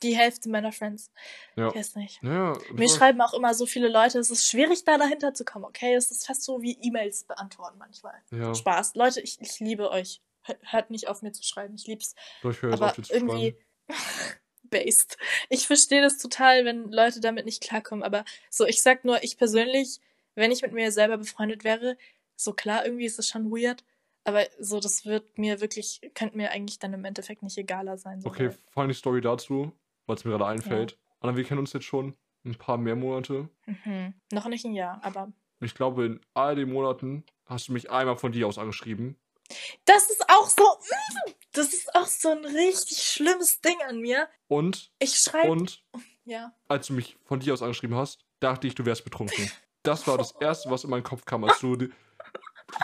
die Hälfte meiner Friends. Ja. Ich weiß nicht. Ja, Mir schreiben auch immer so viele Leute, es ist schwierig, da dahinter zu kommen, okay? Es ist fast so wie E-Mails beantworten manchmal. ja, Spaß. Leute, ich, ich liebe euch. Hör- Hört nicht auf mir zu schreiben. Ich lieb's. doch, ich höre Aber auf dir zu irgendwie. based. Ich verstehe das total, wenn Leute damit nicht klarkommen. Aber so, ich sag nur, ich persönlich, wenn ich mit mir selber befreundet wäre, so klar, irgendwie ist es schon weird. Aber so, das wird mir wirklich, könnte mir eigentlich dann im Endeffekt nicht egaler sein. So, Okay, funny Story dazu, weil es mir gerade einfällt. Anna, wir kennen uns jetzt schon ein paar mehr Monate. Mhm. Noch nicht ein Jahr, aber ich glaube, in all den Monaten hast du mich einmal von dir aus angeschrieben. Das ist auch so. mm, Das ist auch so ein richtig schlimmes Ding an mir. Und, Ich schreibe. und, Ja. als du mich von dir aus angeschrieben hast, dachte ich, du wärst betrunken. Das war das Erste, was in meinen Kopf kam, als du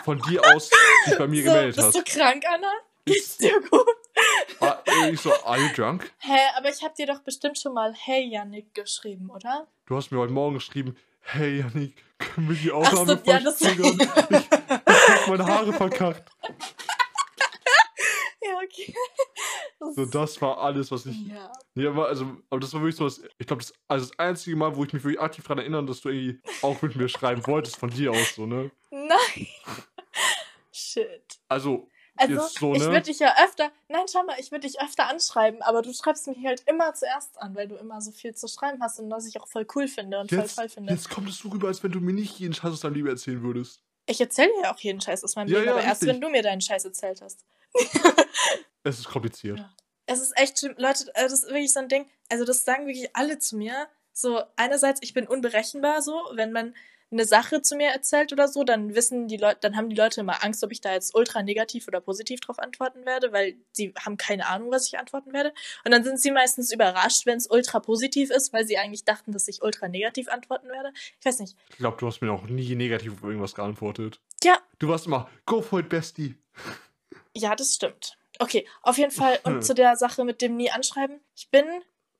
von dir aus dich bei mir So, gemeldet bist hast. du krank, Anna? Ich, Geht's dir gut? ah, ich so, are you drunk? Hä, aber ich habe dir doch bestimmt schon mal Hey Yannick geschrieben, oder? Du hast mir heute Morgen geschrieben, hey Janik, können wir die Ach so, Aufnahme ja, verzögern? Ich, ich hab meine Haare verkackt. Ja, okay. Das So, das war alles, was ich. ja. Ja, aber also, aber das war wirklich so, das, ich glaube, das, also das einzige Mal, wo ich mich wirklich aktiv daran erinnere, dass du irgendwie auch mit mir schreiben wolltest, von dir aus, so, ne? Nein. Shit. Also, Also, so, ich ne? würde dich ja öfter, nein, schau mal, ich würde dich öfter anschreiben, aber du schreibst mich halt immer zuerst an, weil du immer so viel zu schreiben hast und was ich auch voll cool finde und jetzt, voll toll finde. jetzt kommt es so rüber, als wenn du mir nicht jeden Scheiß aus deinem Leben erzählen würdest. Ich erzähle dir ja auch jeden Scheiß aus meinem Ja, Leben, ja, aber erst, richtig. wenn du mir deinen Scheiß erzählt hast. Es ist kompliziert. Ja. Es ist echt schlimm. Leute, äh, das ist wirklich so ein Ding. Also, das sagen wirklich alle zu mir. So, einerseits, ich bin unberechenbar, so, wenn man eine Sache zu mir erzählt oder so, dann wissen die Leute, dann haben die Leute immer Angst, ob ich da jetzt ultra negativ oder positiv drauf antworten werde, weil sie haben keine Ahnung, was ich antworten werde. Und dann sind sie meistens überrascht, wenn es ultra positiv ist, weil sie eigentlich dachten, dass ich ultra negativ antworten werde. Ich weiß nicht. Ich glaube, du hast mir noch nie negativ auf irgendwas geantwortet. Ja. Du warst immer, go for it, Bestie. Ja, das stimmt. Okay, auf jeden Fall. Und zu der Sache mit dem nie anschreiben. Ich bin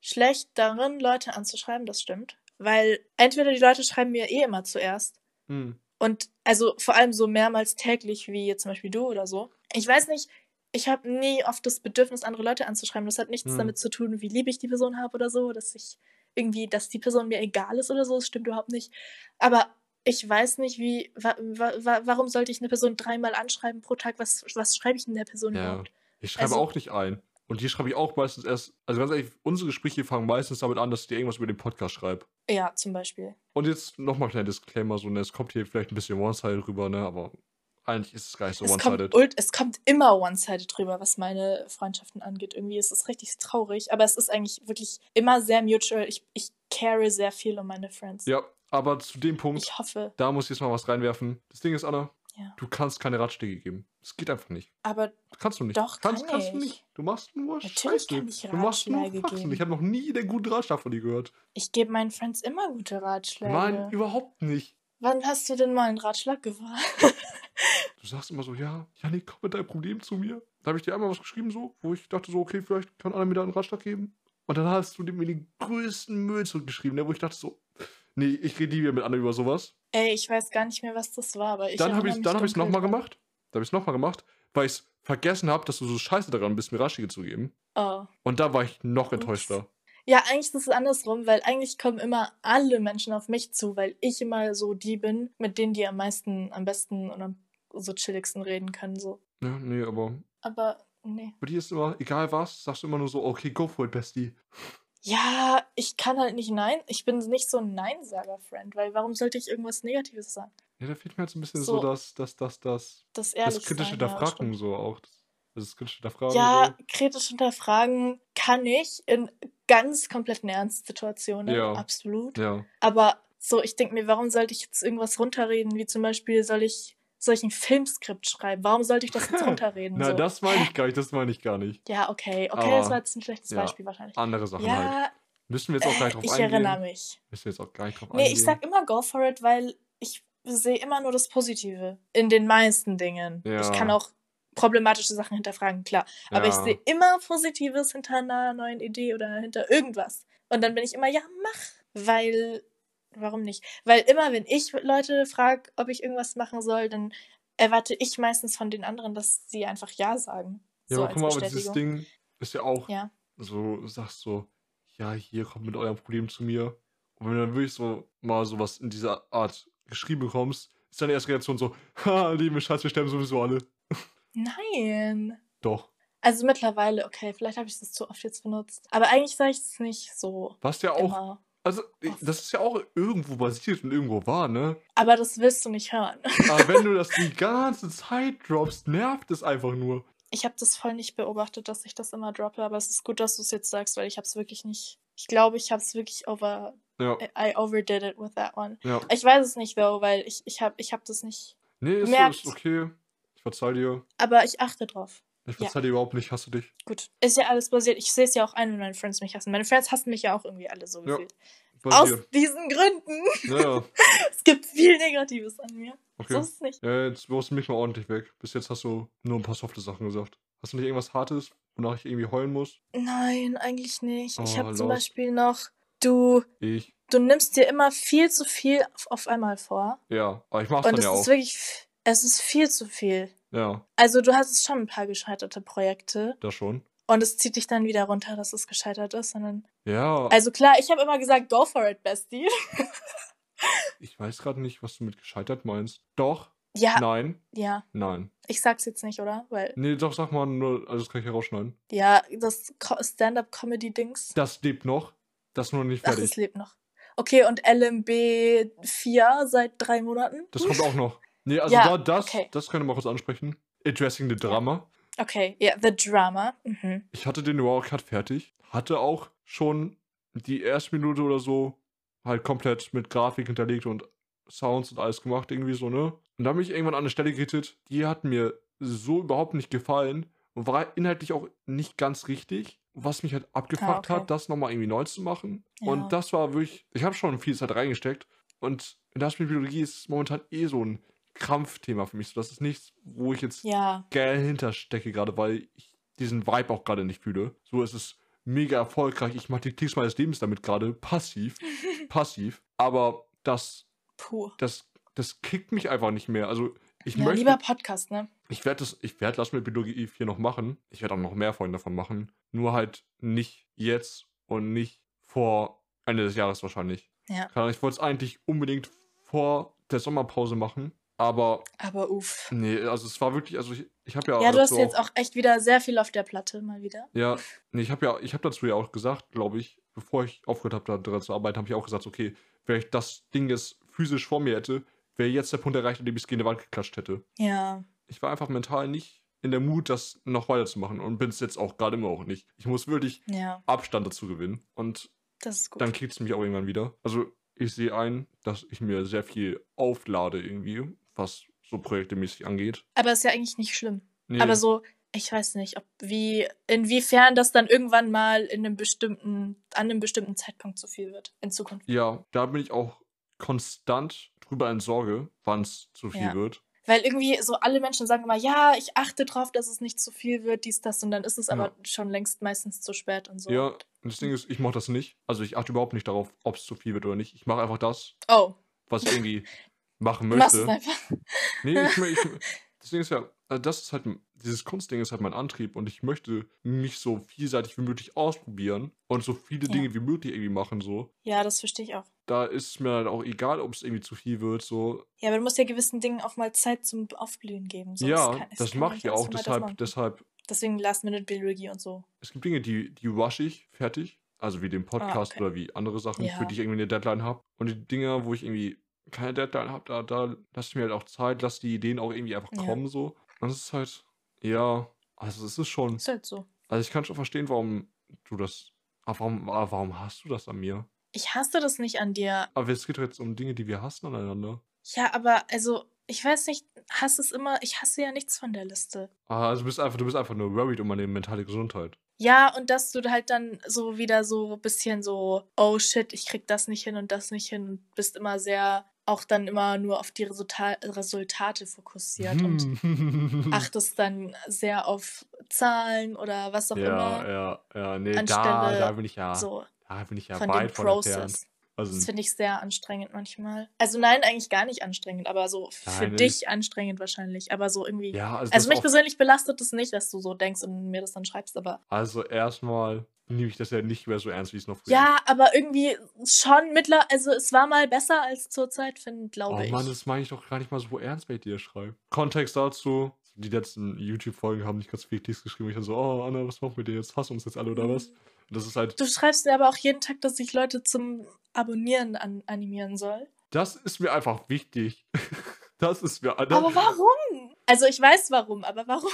schlecht darin, Leute anzuschreiben, das stimmt. Weil entweder die Leute schreiben mir eh immer zuerst. Hm. Und also vor allem so mehrmals täglich, wie jetzt zum Beispiel du oder so. Ich weiß nicht, ich habe nie oft das Bedürfnis, andere Leute anzuschreiben. Das hat nichts Hm. damit zu tun, wie lieb ich die Person habe oder so, dass ich irgendwie, dass die Person mir egal ist oder so. Das stimmt überhaupt nicht. Aber ich weiß nicht, wie, wa, wa, warum sollte ich eine Person dreimal anschreiben pro Tag? Was, was schreibe ich denn der Person Ja. überhaupt? Ich schreibe Also- auch nicht ein. Und hier schreibe ich auch meistens erst, also ganz ehrlich, unsere Gespräche fangen meistens damit an, dass ich dir irgendwas über den Podcast schreibe. Ja, zum Beispiel. Und jetzt nochmal ein kleiner Disclaimer, so, ne, es kommt hier vielleicht ein bisschen one-sided rüber, ne, aber eigentlich ist es gar nicht so one-sided. es kommt immer one-sided drüber, was meine Freundschaften angeht. Irgendwie ist es richtig traurig, aber es ist eigentlich wirklich immer sehr mutual. Ich, ich care sehr viel um meine Friends. Ja, aber zu dem Punkt, Ich hoffe, da muss ich jetzt mal was reinwerfen. Das Ding ist, Anna, Ja. du kannst keine Ratschläge geben. Das geht einfach nicht. aber Kannst du nicht. Doch, kannst, kann kannst du ich. nicht. Du machst nur Natürlich Scheiße. kann ich du machst nur Faxen. Ich habe noch nie den guten Ratschlag von dir gehört. ich gebe meinen Friends immer gute Ratschläge. Nein, überhaupt nicht. Wann hast du denn mal einen Ratschlag gewarnt? Du sagst immer so, ja, Janik, komm mit deinem Problem zu mir. Da habe ich dir einmal was geschrieben, so, wo ich dachte so, okay, vielleicht kann Anna mir da einen Ratschlag geben. Und dann hast du mir den größten Müll zurückgeschrieben, ne, wo ich dachte so, nee, ich rede nie wieder mit Anna über sowas. Ey, ich weiß gar nicht mehr, was das war, aber ich dann habe ich mich dann habe ich es nochmal gemacht. Da habe ich es nochmal gemacht, weil ich es vergessen habe, dass du so scheiße daran bist, mir Ratschläge zu geben. Oh. Und da war ich noch enttäuschter. Ja, eigentlich ist es andersrum, weil eigentlich kommen immer alle Menschen auf mich zu, weil ich immer so die bin, mit denen die am meisten, am besten und am so chilligsten reden können. So. Ja, nee, aber Aber nee. bei dir ist immer, egal was, sagst du immer nur so, okay, go for it, Bestie. Ja, ich kann halt nicht Nein. Ich bin nicht so ein Nein-Sager-Friend, weil warum sollte ich irgendwas Negatives sagen? Ja, da fehlt mir halt so ein bisschen so, So. das, das, das, das, Das das kritische ja, Hinterfragen stimmt. so auch. Das, das kritische Hinterfragen Ja, so. kritisch hinterfragen kann ich in ganz kompletten Ernstsituationen. Ja. Absolut. Ja. Aber so, ich denke mir, warum sollte ich jetzt irgendwas runterreden? Wie zum Beispiel, soll ich, soll ich ein Filmskript schreiben? Warum sollte ich das jetzt runterreden? Na, so? das meine ich gar nicht, das meine ich gar nicht. Ja, okay. Okay, Aber- das war jetzt ein schlechtes ja. Beispiel wahrscheinlich. Andere Sachen halt. Ja, Müssen wir jetzt auch gar nicht drauf ich eingehen. erinnere mich. Müssen wir jetzt auch gar nicht drauf Nee, eingehen. ich sag immer go for it, weil ich sehe immer nur das Positive in den meisten Dingen. Ja. Ich kann auch problematische Sachen hinterfragen, klar. Aber ich Ja. sehe immer Positives hinter einer neuen Idee oder hinter irgendwas. Und dann bin ich immer, ja, mach. Weil, warum nicht? Weil immer, wenn ich Leute frage, ob ich irgendwas machen soll, dann erwarte ich meistens von den anderen, dass sie einfach Ja sagen. Ja, so aber guck mal, aber dieses. Ding ist ja auch Ja. so, sagst so, ja, hier kommt mit eurem Problem zu mir. Und wenn du dann wirklich so mal sowas in dieser Art geschrieben bekommst, ist deine erste Reaktion so, ha, liebe Schatz, wir sterben sowieso alle. Nein. Doch. Also mittlerweile, okay, vielleicht habe ich das zu oft jetzt benutzt. Aber eigentlich sage ich es nicht so Was ja auch, immer. Also, das ist ja auch irgendwo basiert und irgendwo wahr, ne? Aber das willst du nicht hören. Aber wenn du das die ganze Zeit droppst, nervt es einfach nur. Ich habe das voll nicht beobachtet, dass ich das immer droppe, aber es ist gut, dass du es jetzt sagst, weil ich habe es wirklich nicht. Ich glaube, ich habe es wirklich over, Ja. I, overdid it with that one. Ja. Ich weiß es nicht, though, weil ich, ich habe ich hab das nicht. Nee, ist, ist okay. Ich verzeih dir. Aber ich achte drauf. Ich Ja. verzeih dir überhaupt nicht, hasse dich. Gut. Ist ja alles basiert. Ich sehe es ja auch ein, wenn meine Friends mich hassen. Meine Friends hassen mich ja auch irgendwie alle so Ja. gefühlt. Aus diesen Gründen. Ja, es gibt viel Negatives an mir. So okay. ist es nicht. Ja, jetzt wirst du mich mal ordentlich weg. Bis jetzt hast du nur ein paar softe Sachen gesagt. Hast du nicht irgendwas Hartes, wonach ich irgendwie heulen muss? Nein, eigentlich nicht. ich Oh, habe zum. Beispiel noch, du, Ich. du nimmst dir immer viel zu viel auf, auf einmal vor. Ja, aber ich mach's Und dann es ja ist auch. wirklich, f- es ist viel zu viel. Ja, Also du hattest schon ein paar gescheiterte Projekte das schon. und es zieht dich dann wieder runter, dass es gescheitert ist. Sondern Ja, also klar, ich habe immer gesagt, go for it, Bestie. ich weiß gerade nicht, was du mit gescheitert meinst. Doch, ja, nein, ja. nein. Ich sag's jetzt nicht, oder? Weil, Nee, doch, sag mal nur, also das kann ich herausschneiden. ja, das Co- Stand-up-Comedy-Dings. Das lebt noch. Das ist nur nicht Ach, fertig. es lebt noch. Okay, und LMB 4 seit drei Monaten? Das kommt auch noch. Nee, also Ja, da, das, okay. das können wir kurz ansprechen. Addressing the Drama. Okay, ja, The Drama. Mhm. Ich hatte den Wow Cut fertig. Hatte auch schon die erste Minute oder so halt komplett mit Grafik hinterlegt und Sounds und alles gemacht, irgendwie so, ne? Und dann bin ich irgendwann an eine Stelle gerettet, die hat mir so überhaupt nicht gefallen und war inhaltlich auch nicht ganz richtig, was mich halt abgefuckt Ah, okay. hat, das nochmal irgendwie neu zu machen. Ja. Und das war wirklich, ich habe schon viel Zeit reingesteckt und in der Biologie ist momentan eh so ein Krampfthema für mich. So, das ist nichts, wo ich jetzt Ja, geil hinterstecke gerade, weil ich diesen Vibe auch gerade nicht fühle. So ist es mega erfolgreich. Ich mache die Klicks meines Lebens damit gerade passiv. passiv. Aber das, puh. das, das kickt mich einfach nicht mehr. Also ich Ja, möchte. lieber Podcast, ne? Ich werde das, ich werde das mit Biologie 4 noch machen. Ich werde auch noch mehr Freunde davon machen. Nur halt nicht jetzt und nicht vor Ende des Jahres wahrscheinlich. Ja. Ich wollte es eigentlich unbedingt vor der Sommerpause machen. Aber Aber uff. nee, also es war wirklich, also ich, ich habe ja. Ja, du hast jetzt auch echt wieder sehr viel auf der Platte, mal wieder. Ja, nee, ich habe ja, ich habe dazu ja auch gesagt, glaube ich, bevor ich aufgehört habe, da daran zu arbeiten, habe ich auch gesagt, okay, wenn ich das Ding jetzt physisch vor mir hätte, wäre jetzt der Punkt erreicht, an dem ich es gegen die Wand geklatscht hätte. Ja. Ich war einfach mental nicht in der Mut, das noch weiterzumachen und bin es jetzt auch gerade immer auch nicht. Ich muss wirklich Ja, Abstand dazu gewinnen und dann kriegt es mich auch irgendwann wieder. Also ich sehe ein, dass ich mir sehr viel auflade irgendwie, was so projektemäßig angeht. Aber ist ja eigentlich nicht schlimm. Nee, Aber so, ich weiß nicht, ob wie, inwiefern das dann irgendwann mal in einem bestimmten, an einem bestimmten Zeitpunkt zu viel wird in Zukunft. ja, da bin ich auch konstant drüber in Sorge, wann es zu viel Ja. wird. Weil irgendwie so alle Menschen sagen immer, ja, ich achte drauf, dass es nicht zu viel wird, dies, das, und dann ist es aber Ja. schon längst meistens zu spät und so. Ja, und das Ding ist, ich mache das nicht. Also ich achte überhaupt nicht darauf, ob es zu viel wird oder nicht. Ich mache einfach das, Oh, was irgendwie machen möchte. einfach. Nee, ich, ich, das Ding ist ja, äh, das ist halt, dieses Kunstding ist halt mein Antrieb und ich möchte mich so vielseitig wie möglich ausprobieren und so viele Ja. Dinge wie möglich irgendwie machen, so. Ja, das verstehe ich auch. Da ist es mir halt auch egal, ob es irgendwie zu viel wird, so. Ja, aber du musst ja gewissen Dingen auch mal Zeit zum Aufblühen geben. So, ja, kann- das mache ich ja auch, deshalb, deshalb, Deswegen Last-Minute-Biologie und so. es gibt Dinge, die, die rush ich fertig, also wie den Podcast Ah, okay. oder wie andere Sachen, Ja. für die ich irgendwie eine Deadline habe. Und die Dinge, wo ich irgendwie keine Deadline habe, da, da lasse ich mir halt auch Zeit, lasse die Ideen auch irgendwie einfach Ja. kommen, so. Und es ist halt, ja, also es ist schon, Ist halt so. also ich kann schon verstehen, warum du das, aber warum, aber warum hast du das an mir? Ich hasse das nicht an dir. Aber es geht doch jetzt um Dinge, die wir hassen aneinander. Ja, aber also, ich weiß nicht, hasse es immer, ich hasse ja nichts von der Liste. Ah, also du bist einfach, du bist einfach nur worried um meine mentale Gesundheit. Ja, und dass du halt dann so wieder so ein bisschen so, oh shit, ich krieg das nicht hin und das nicht hin und bist immer sehr, auch dann immer nur auf die Resulta Resultate fokussiert und Hm. achtest dann sehr auf Zahlen oder was auch ja, immer. ja, ja, nee, da, da bin ich ja, So, da bin ich ja von dem weit entfernt. Process. Also, Das finde ich sehr anstrengend manchmal. Also nein, eigentlich gar nicht anstrengend, aber so für Nein, dich anstrengend wahrscheinlich. Aber so irgendwie. ja, also, also das mich persönlich belastet es nicht, dass du so denkst und mir das dann schreibst, aber. also erstmal nehme ich das ja nicht mehr so ernst, wie es noch früher Ja, aber irgendwie schon mittler, also es war mal besser als zur Zeit, finde, glaube Oh ich. Mann, das meine ich doch gar nicht mal so ernst, wenn ich dir schreibe. Kontext dazu, die letzten YouTube-Folgen haben nicht ganz viel Text geschrieben. Ich dann so, oh Anna, was machen wir dir jetzt? Hassen uns jetzt alle oder was? Das ist halt, Du schreibst mir aber auch jeden Tag, dass ich Leute zum Abonnieren an animieren soll. das ist mir einfach wichtig. Das ist mir. Aber warum? Also ich weiß warum, aber warum?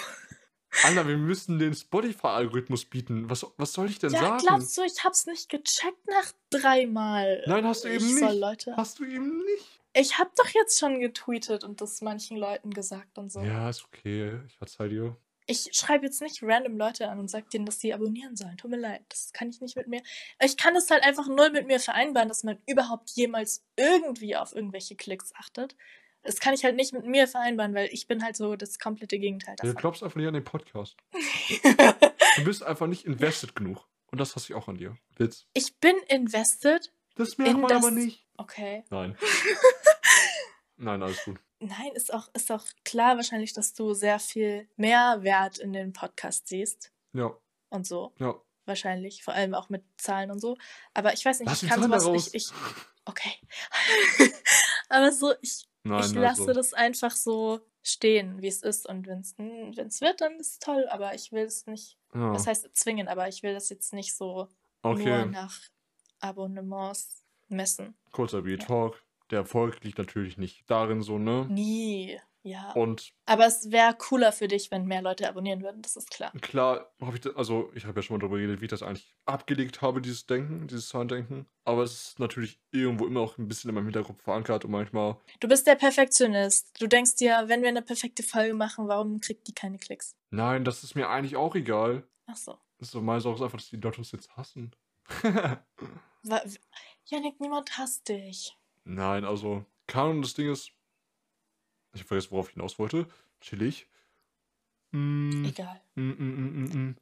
Alter, wir müssen den Spotify-Algorithmus bieten. Was, was soll ich denn Ja, sagen? glaubst du, ich hab's nicht gecheckt nach dreimal? Nein, hast du eben ich nicht. Soll Leute. Hast du eben nicht. Ich hab doch jetzt schon getweetet und das manchen Leuten gesagt und so. Ja, ist okay. Ich verzeih dir. Ich schreibe jetzt nicht random Leute an und sag denen, dass sie abonnieren sollen. Tut mir leid. Das kann ich nicht mit mir. Ich kann es halt einfach null mit mir vereinbaren, dass man überhaupt jemals irgendwie auf irgendwelche Klicks achtet. Das kann ich halt nicht mit mir vereinbaren, weil ich bin halt so das komplette Gegenteil Du davon. glaubst einfach nicht an den Podcast. Du bist einfach nicht invested genug. Und das hasse ich auch an dir. Witz. ich bin invested. Das merkt In man das- aber nicht. Okay. Nein. Nein, alles gut. Nein, ist auch, ist auch klar wahrscheinlich, dass du sehr viel mehr Wert in den Podcast siehst Ja, und so. ja. Wahrscheinlich. Vor allem auch mit Zahlen und so. Aber ich weiß nicht, Lass ich kann sowas raus. nicht. Ich, okay. Aber so, ich, Nein, ich lasse also. das einfach so stehen, wie es ist. Und wenn es wird, dann ist es toll. Aber ich will es nicht, Ja. was heißt zwingen, aber ich will das jetzt nicht so nur Okay, nach Abonnements messen. kurzer Beat Ja. Der Erfolg liegt natürlich nicht darin so, ne? Nie. Ja. Und Aber es wäre cooler für dich, wenn mehr Leute abonnieren würden, das ist klar. klar habe ich, also ich habe ja schon mal darüber geredet, wie ich das eigentlich abgelegt habe, dieses Denken, dieses Zahlendenken. Aber es ist natürlich irgendwo immer auch ein bisschen in meinem Hinterkopf verankert und manchmal, Du bist der Perfektionist. Du denkst dir, wenn wir eine perfekte Folge machen, warum kriegt die keine Klicks? nein, das ist mir eigentlich auch egal. Ach so. So, meine Sorge ist einfach, dass die Leute uns jetzt hassen. Janik, niemand hasst dich. Nein, also, Kanon, das Ding ist. Ich habe vergessen, worauf ich hinaus wollte. Chillig. Mm, Egal. mm, mm, mm, mm, mm.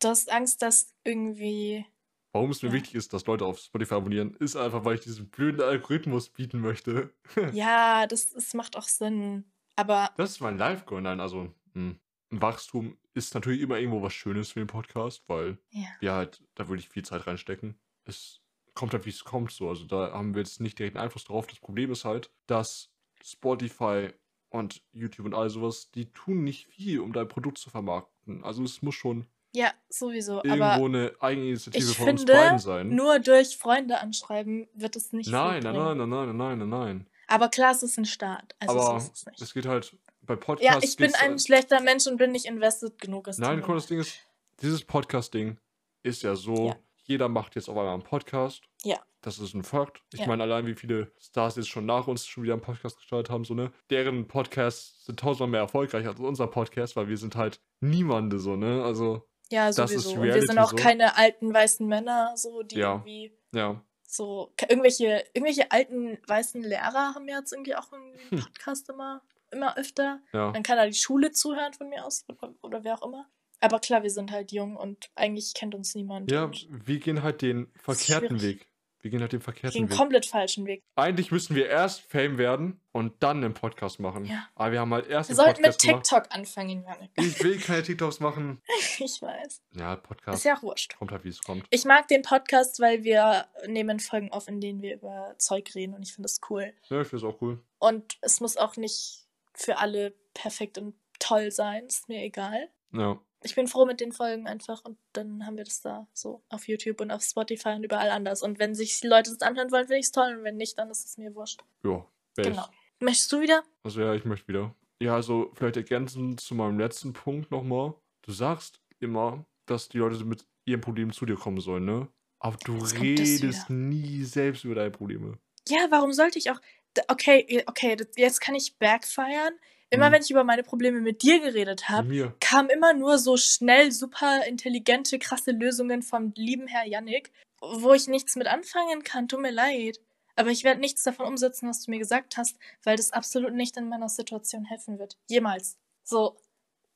Du hast Angst, dass irgendwie. Warum es mir Ja. wichtig ist, dass Leute auf Spotify abonnieren, ist einfach, weil ich diesen blöden Algorithmus bieten möchte. Ja, das, das macht auch Sinn. Aber Das ist mein Live-Goal. Nein, also, mh. ein Wachstum ist natürlich immer irgendwo was Schönes für den Podcast, weil ja. wir halt da wirklich viel Zeit reinstecken. Es kommt halt, wie es kommt, so. Also, da haben wir jetzt nicht direkt einen Einfluss drauf. Das Problem ist halt, dass Spotify und YouTube und all sowas, die tun nicht viel, um dein Produkt zu vermarkten. Also, es muss schon Ja, sowieso. irgendwo Aber eine Eigeninitiative ich von uns finde, beiden sein. nur durch Freunde anschreiben wird es nicht nein, nein, nein, nein, nein, nein, nein, nein. Aber klar, es ist ein Start. Also Aber so es nicht. es geht halt bei Ja, Podcasts. ich bin ein halt- schlechter Mensch und bin nicht invested genug. Nein, guck, das Ding ist, dieses Podcast-Ding ist ja so, Ja. Jeder macht jetzt auf einmal einen Podcast. Ja. Das ist ein Fakt. Ich Ja. meine, allein wie viele Stars jetzt schon nach uns schon wieder einen Podcast gestartet haben, so, ne? Deren Podcasts sind tausendmal mehr erfolgreich als unser Podcast, weil wir sind halt niemande, so, ne? Also, Ja, Das sowieso. ist und wir Reality sind auch so. keine alten weißen Männer, so die Ja. irgendwie ja. so irgendwelche irgendwelche alten weißen Lehrer haben jetzt irgendwie auch einen Hm. Podcast immer immer öfter. Ja. Dann kann da die Schule zuhören von mir aus oder, oder wer auch immer. Aber klar, wir sind halt jung und eigentlich kennt uns niemand. Ja, wir gehen halt den verkehrten. Weg. Wir gehen halt den verkehrten gehen Weg. komplett falschen Weg. Eigentlich müssten wir erst Fame werden und dann einen Podcast machen. Ja. Aber wir haben halt erst Wir den sollten mit Podcast gemacht. TikTok anfangen, Janik. Ich will keine TikToks machen. Ich weiß. Ja, Podcast. Ist ja auch wurscht. Kommt halt, wie es kommt. Ich mag den Podcast, weil wir nehmen Folgen auf, in denen wir über Zeug reden und ich finde das cool. Ja, ich finde es auch cool. Und es muss auch nicht für alle perfekt und toll sein, ist mir egal. Ja. Ich bin froh mit den Folgen einfach und dann haben wir das da so auf YouTube und auf Spotify und überall anders. Und wenn sich die Leute das anhören wollen, finde ich es toll und wenn nicht, dann ist es mir wurscht. Ja. Genau. Möchtest du wieder? Also ja, ich möchte wieder. Ja, also vielleicht ergänzend zu meinem letzten Punkt nochmal. Du sagst immer, dass die Leute mit ihren Problemen zu dir kommen sollen, ne? Aber du Jetzt redest nie selbst über deine Probleme. Ja, warum sollte ich auch. Okay, okay, jetzt kann ich backfiren. Immer Hm. wenn ich über meine Probleme mit dir geredet habe, kamen immer nur so schnell super intelligente, krasse Lösungen vom lieben Herr Yannick, wo ich nichts mit anfangen kann. Tut mir leid. Aber ich werde nichts davon umsetzen, was du mir gesagt hast, weil das absolut nicht in meiner Situation helfen wird. Jemals. So,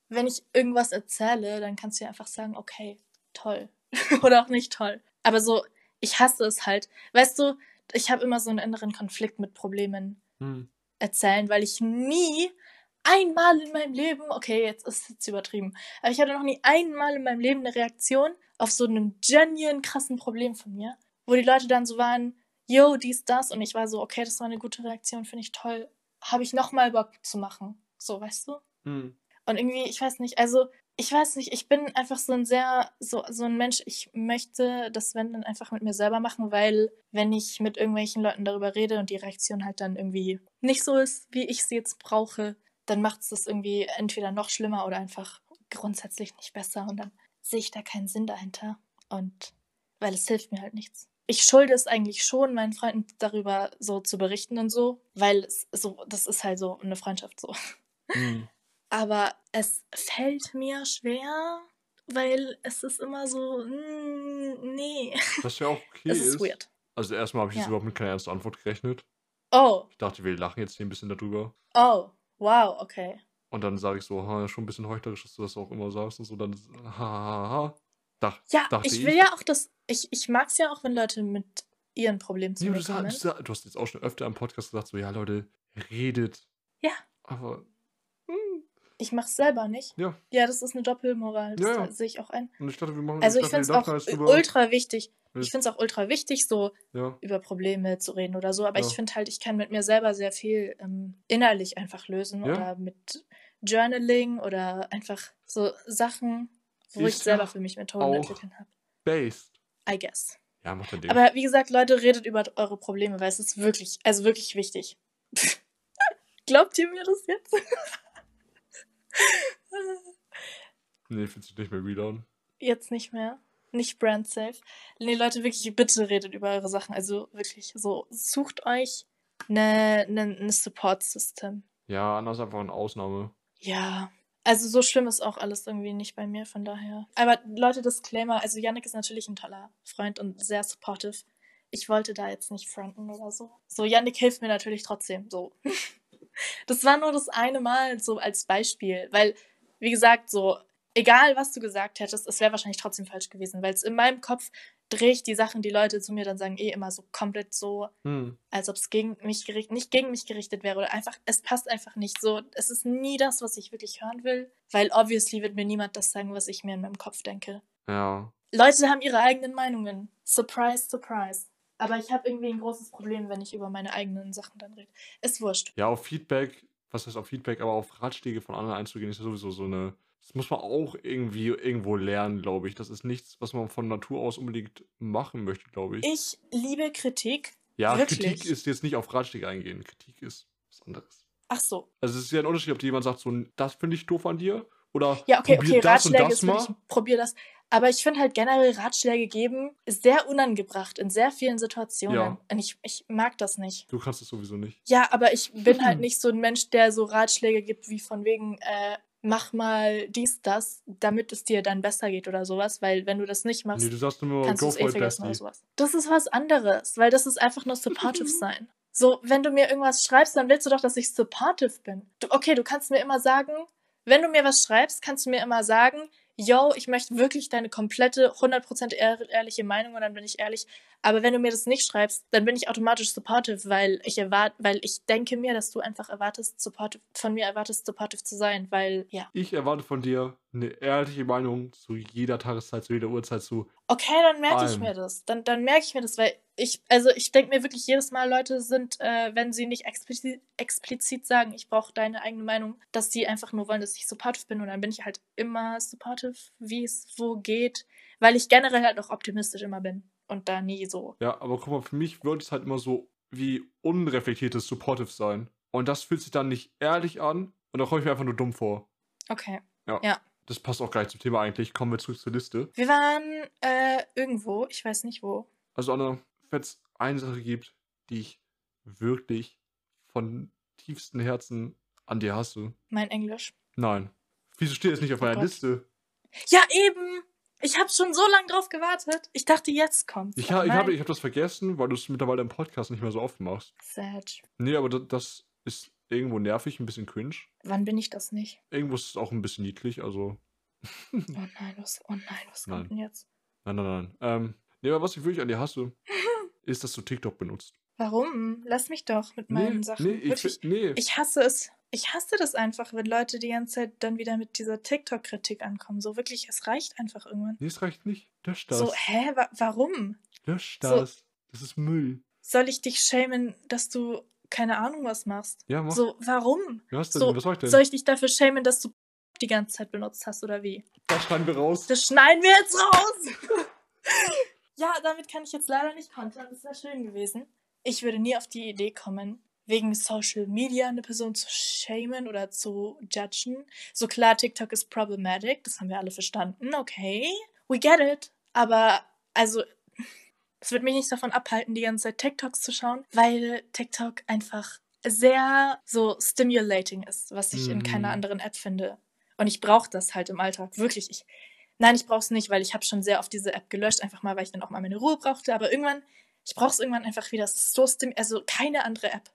wenn ich irgendwas erzähle, dann kannst du ja einfach sagen, okay, toll. Oder auch nicht toll. Aber so, ich hasse es halt. Weißt du, ich habe immer so einen inneren Konflikt mit Problemen Hm. erzählen, weil ich nie einmal in meinem Leben, okay, jetzt ist es jetzt übertrieben, aber ich hatte noch nie einmal in meinem Leben eine Reaktion auf so einen genuine krassen Problem von mir, wo die Leute dann so waren, yo, dies, das, und ich war so, okay, das war eine gute Reaktion, finde ich toll, habe ich nochmal Bock zu machen. So, weißt du? Hm. Und irgendwie, ich weiß nicht, also ich weiß nicht, ich bin einfach so ein sehr, so, so ein Mensch, ich möchte das wenn dann einfach mit mir selber machen, weil wenn ich mit irgendwelchen Leuten darüber rede und die Reaktion halt dann irgendwie nicht so ist, wie ich sie jetzt brauche, dann macht es das irgendwie entweder noch schlimmer oder einfach grundsätzlich nicht besser und dann sehe ich da keinen Sinn dahinter. Und weil es hilft mir halt nichts. Ich schulde es eigentlich schon, meinen Freunden darüber so zu berichten und so, weil es so, das ist halt so eine Freundschaft so. Hm. Aber es fällt mir schwer, weil es ist immer so, mm, nee. Was ja auch okay Es ist ist. weird. Also erstmal habe ich jetzt Ja. überhaupt mit keiner ernsten Antwort gerechnet. Oh, Ich dachte, wir lachen jetzt hier ein bisschen darüber. oh, wow, okay. Und dann sage ich so, ha, schon ein bisschen heuchlerisch, dass du das auch immer sagst und so. Dann, ha, ha, ha. Dach, Ja, ich will ja auch das, ich, ich mag es ja auch, wenn Leute mit ihren Problemen zu Nee, du, sag, du, sag, du hast jetzt auch schon öfter im Podcast gesagt, so, ja, Leute, redet. Ja. Aber, hm, Ich mach's selber nicht. ja. Ja, das ist eine Doppelmoral. Das Ja, ja. sehe ich auch ein. Und ich dachte, wir machen Also ich finde es auch drüber. ultra wichtig. Ich finde es auch ultra wichtig, so Ja, über Probleme zu reden oder so. Aber Ja. ich finde halt, ich kann mit mir selber sehr viel ähm, innerlich einfach lösen Ja. oder mit Journaling oder einfach so Sachen, wo ich Ist selber für mich Methoden entwickeln habe. based. I guess. Ja, mach dein Ding. Aber wie gesagt, Leute, redet über eure Probleme, weil es ist wirklich, also wirklich wichtig. Glaubt ihr mir das jetzt? nee, fühlt sich nicht mehr real an. Jetzt nicht mehr. Nicht brand safe. Nee, Leute, wirklich, bitte redet über eure Sachen. Also wirklich, so, sucht euch eine, eine, eine Support-System. Ja, ist einfach eine Ausnahme. Ja. Also so schlimm ist auch alles irgendwie nicht bei mir, von daher. Aber Leute, Disclaimer, also Yannick ist natürlich ein toller Freund und sehr supportive. Ich wollte da jetzt nicht fronten oder so. So, Yannick hilft mir natürlich trotzdem, so. Das war nur das eine Mal so als Beispiel, weil, wie gesagt, so, egal was du gesagt hättest, es wäre wahrscheinlich trotzdem falsch gewesen, weil es in meinem Kopf drehe ich die Sachen, die Leute zu mir dann sagen, eh immer so komplett so Hm. als ob es gegen mich gerichtet, nicht gegen mich gerichtet wäre oder einfach, es passt einfach nicht so. Es ist nie das, was ich wirklich hören will, weil obviously wird mir niemand das sagen, was ich mir in meinem Kopf denke. Ja. Leute haben ihre eigenen Meinungen. Surprise, surprise. Aber ich habe irgendwie ein großes Problem, wenn ich über meine eigenen Sachen dann rede. Ist wurscht. Ja, auf Feedback, was heißt auf Feedback, aber auf Ratschläge von anderen einzugehen, ist ja sowieso so eine. Das muss man auch irgendwie irgendwo lernen, glaube ich. Das ist nichts, was man von Natur aus unbedingt machen möchte, glaube ich. Ich liebe Kritik. ja, wirklich? Kritik ist jetzt nicht auf Ratschläge eingehen. Kritik ist was anderes. Ach so. Also es ist ja ein Unterschied, ob dir jemand sagt, so, das finde ich doof an dir. Oder Ja, okay, probier okay, das und Ratschläge das ist wirklich, probier das. Aber ich finde halt generell Ratschläge geben ist sehr unangebracht in sehr vielen Situationen. Ja. Und ich, ich mag das nicht. Du kannst es sowieso nicht. Ja, aber ich bin halt nicht so ein Mensch, der so Ratschläge gibt wie von wegen, äh, mach mal dies, das, damit es dir dann besser geht oder sowas, weil wenn du das nicht machst, Nee, du sagst immer, kannst du es eh vergessen oder sowas. Das ist was anderes, weil das ist einfach nur supportive sein. So, wenn du mir irgendwas schreibst, dann willst du doch, dass ich supportive bin. Du, okay, du kannst mir immer sagen, wenn du mir was schreibst, kannst du mir immer sagen, yo, ich möchte wirklich deine komplette, 100% ehr ehrliche Meinung und dann bin ich ehrlich. Aber wenn du mir das nicht schreibst, dann bin ich automatisch supportive, weil ich erwarte, weil ich denke mir, dass du einfach erwartest, supportive, von mir erwartest, supportive zu sein, weil, ja. Ich erwarte von dir eine ehrliche Meinung zu jeder Tageszeit, zu jeder Uhrzeit, zu. Okay, dann merke ich mir das. Dann, dann merke ich mir das, weil ich, also ich denke mir wirklich jedes Mal, Leute sind, äh, wenn sie nicht explizit, explizit sagen, ich brauche deine eigene Meinung, dass sie einfach nur wollen, dass ich supportive bin und dann bin ich halt immer supportive, wie es wo geht, weil ich generell halt auch optimistisch immer bin und da nie so. Ja, aber guck mal, für mich wird es halt immer so wie unreflektiertes Supportive sein. Und das fühlt sich dann nicht ehrlich an und da komme ich mir einfach nur dumm vor. Okay. Das passt auch gleich zum Thema eigentlich. Kommen wir zurück zur Liste. Wir waren äh, irgendwo, ich weiß nicht wo. Also, Anna, wenn es eine Sache gibt, die ich wirklich von tiefstem Herzen an dir hasse. Mein Englisch. Nein. Wieso steht es nicht auf Oh meiner Gott. Liste? Ja, eben! Ich habe schon so lange drauf gewartet. Ich dachte, jetzt kommt's. Ich, ha, ich habe ich hab das vergessen, weil du es mittlerweile im Podcast nicht mehr so oft machst. Sad. Nee, aber das, das ist irgendwo nervig, ein bisschen cringe. Wann bin ich das nicht? Irgendwo ist es auch ein bisschen niedlich, also. Oh nein, was, oh nein, was Nein. kommt denn jetzt? Nein, nein, nein. Ähm, nee, aber was ich wirklich an dir hasse, ist, dass du TikTok benutzt. Warum? Lass mich doch mit meinen Sachen. nee, ich, Wirklich, fi- nee. ich hasse es. Ich hasse das einfach, wenn Leute die ganze Zeit dann wieder mit dieser TikTok-Kritik ankommen. So wirklich, es reicht einfach irgendwann. nee, es reicht nicht. Lösch das. So, hä, wa warum? Lösch so- das. Das ist Müll. Soll ich dich schämen, dass du keine Ahnung was machst? Ja, mach. So, warum? was denn? so, was soll ich denn? Soll ich dich dafür schämen, dass du die ganze Zeit benutzt hast oder wie? Das schneiden wir raus. Das schneiden wir jetzt raus! ja, damit kann ich jetzt leider nicht kontern. Das wäre schön gewesen. Ich würde nie auf die Idee kommen, wegen Social Media eine Person zu shamen oder zu judgen. So klar, TikTok ist problematic, das haben wir alle verstanden, okay, we get it. Aber also, es wird mich nicht davon abhalten, die ganze Zeit TikToks zu schauen, weil TikTok einfach sehr so stimulating ist, was ich in keiner Mhm. anderen App finde. Und ich brauche das halt im Alltag, wirklich. Ich, nein, ich brauche es nicht, weil ich habe schon sehr oft diese App gelöscht, einfach mal, weil ich dann auch mal meine Ruhe brauchte. Aber irgendwann, ich brauche es irgendwann einfach wieder. Es ist so stim also keine andere App.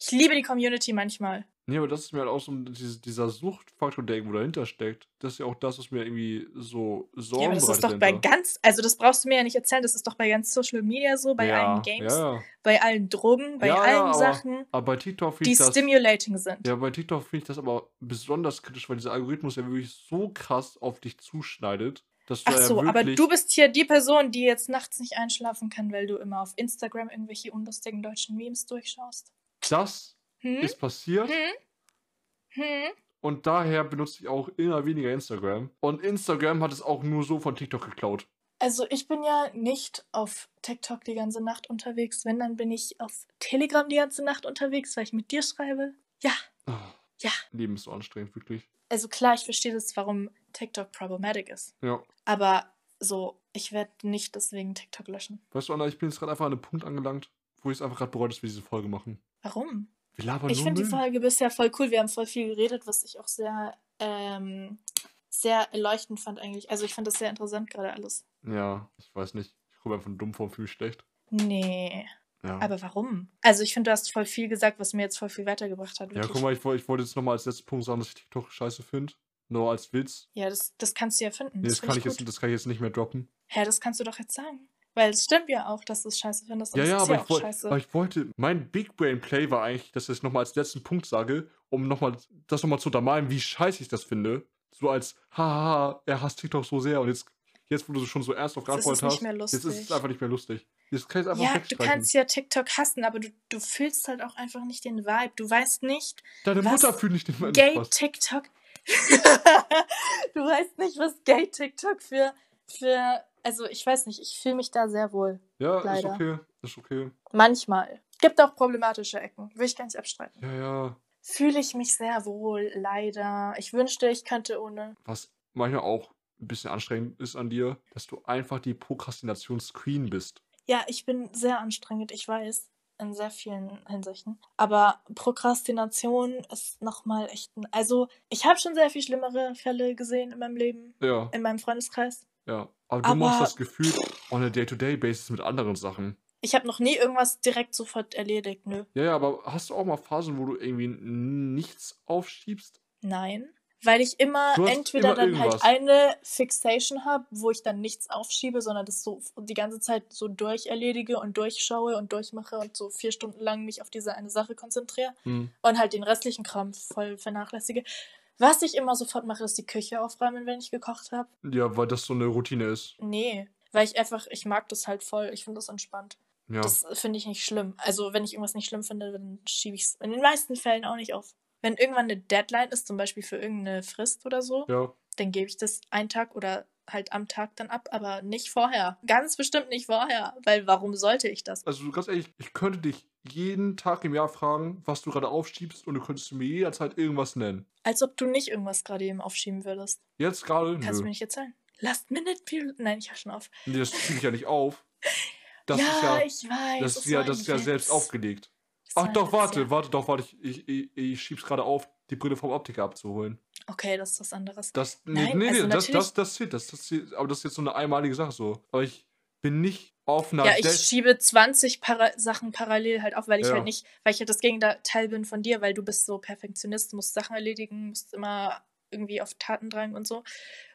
Ich liebe die Community manchmal. Nee, aber das ist mir halt auch so dieser Suchtfaktor, der irgendwo dahinter steckt. Das ist ja auch das, was mir irgendwie so Ja, Sorgen aber das ist doch bei ganz, also das brauchst du mir ja nicht erzählen, das ist doch bei ganz Social Media so, bei allen Ja, Games, ja, ja. bei allen Drogen, bei Ja, ja, allen aber, Sachen, aber bei TikTok die das. stimulating sind. Ja, bei TikTok finde ich das aber besonders kritisch, weil dieser Algorithmus ja wirklich so krass auf dich zuschneidet, dass du Ach ja so, aber wirklich. du bist hier die Person, die jetzt nachts nicht einschlafen kann, weil du immer auf Instagram irgendwelche unlustigen deutschen Memes durchschaust. Das Hm? ist passiert Hm? Hm? und daher benutze ich auch immer weniger Instagram. Und Instagram hat es auch nur so von TikTok geklaut. Also ich bin ja nicht auf TikTok die ganze Nacht unterwegs. Wenn, dann bin ich auf Telegram die ganze Nacht unterwegs, weil ich mit dir schreibe. Ja, Ah, ja. Leben ist so anstrengend, wirklich. Also klar, ich verstehe das, warum TikTok problematic ist. Ja. Aber so, ich werde nicht deswegen TikTok löschen. Weißt du, Anna, ich bin jetzt gerade einfach an einem Punkt angelangt, wo ich es einfach gerade bereue, dass wir diese Folge machen. Warum? Wir labern Ich finde die. Folge bisher voll cool. Wir haben voll viel geredet, was ich auch sehr, ähm, sehr erleuchtend fand eigentlich. Also ich fand das sehr interessant gerade alles. Ja, ich weiß nicht. Ich komme einfach dumm vor, fühle mich schlecht. Nee. Ja. Aber warum? Also ich finde, du hast voll viel gesagt, was mir jetzt voll viel weitergebracht hat. ja, Wirklich. guck mal, ich, ich wollte jetzt nochmal als letzten Punkt sagen, dass ich TikTok scheiße finde. Nur als Witz. Ja, das, das kannst du ja finden. Nee, das, find kann ich gut. jetzt, das kann ich jetzt nicht mehr droppen. Hä, das kannst du doch jetzt sagen. Weil es stimmt ja auch, dass du es scheiße findest. Und Ja, es ja, ist aber, ja ich scheiße. aber ich wollte, mein Big Brain Play war eigentlich, dass ich es nochmal als letzten Punkt sage, um nochmal das nochmal zu untermalen, wie scheiße ich das finde. So als, haha, er hasst TikTok so sehr und jetzt, jetzt wo du schon so ist es geantwortet nicht hast, jetzt ist es einfach nicht mehr lustig. Jetzt kann einfach Ja, du kannst ja TikTok hassen, aber du, du fühlst halt auch einfach nicht den Vibe. Du weißt nicht, Deine Mutter fühlt nicht den Gay Spaß. TikTok. du weißt nicht, was Gay TikTok für, für. Also ich weiß nicht, ich fühle mich da sehr wohl. Ja, ist leider. okay, ist okay. Manchmal. Gibt auch problematische Ecken. Will ich gar nicht abstreiten. Ja, ja. Fühle ich mich sehr wohl, leider. Ich wünschte, ich könnte ohne. Was manchmal auch ein bisschen anstrengend ist an dir, dass du einfach die Prokrastinationsqueen bist. Ja, ich bin sehr anstrengend, ich weiß. In sehr vielen Hinsichten. Aber Prokrastination ist nochmal echt ein. Also, ich habe schon sehr viel schlimmere Fälle gesehen in meinem Leben, Ja, in meinem Freundeskreis. ja. Aber du machst Aber das Gefühl on a day-to-day-basis mit anderen Sachen. ich habe noch nie irgendwas direkt sofort erledigt. Nö. Ja, ja, aber hast du auch mal Phasen, wo du irgendwie nichts aufschiebst? Nein. Weil ich immer entweder immer dann irgendwas. halt eine Fixation habe, wo ich dann nichts aufschiebe, sondern das so die ganze Zeit so durcherledige und durchschaue und durchmache und so vier Stunden lang mich auf diese eine Sache konzentriere Hm. und halt den restlichen Kram voll vernachlässige. Was ich immer sofort mache, ist die Küche aufräumen, wenn ich gekocht habe. Ja, weil das so eine Routine ist. Nee, weil ich einfach, ich mag das halt voll. Ich finde das entspannt. Ja. Das finde ich nicht schlimm. Also, wenn ich irgendwas nicht schlimm finde, dann schiebe ich es in den meisten Fällen auch nicht auf. Wenn irgendwann eine Deadline ist, zum Beispiel für irgendeine Frist oder so, ja. dann gebe ich das einen Tag oder halt am Tag dann ab, aber nicht vorher. Ganz bestimmt nicht vorher, weil warum sollte ich das? Also ganz ehrlich, ich könnte dich jeden Tag im Jahr fragen, was du gerade aufschiebst und du könntest mir jederzeit irgendwas nennen. Als ob du nicht irgendwas gerade eben aufschieben würdest. Jetzt gerade? Kannst du mir nicht erzählen. Last Minute Period. Nein, ich höre schon auf. Nee, das schiebe ich ja nicht auf. Das ja, ist ja, ich weiß. das ist ja, das ist ja selbst aufgelegt. Ach doch, warte, warte, doch, warte, ich, ich, ich, ich schieb's gerade auf, die Brille vom Optiker abzuholen. Okay, das ist was anderes. Das, nee, Nein, nee, nee, also das, natürlich- das, das, zählt, das, das zählt, aber das ist jetzt so eine einmalige Sache so. Aber ich bin nicht auf einer Ja, ich Dead- schiebe 20 Para Sachen parallel halt auf, weil ich Ja. halt nicht, weil ich halt das Gegenteil bin von dir, weil du bist so Perfektionist, musst Sachen erledigen, musst immer irgendwie auf Tatendrang und so.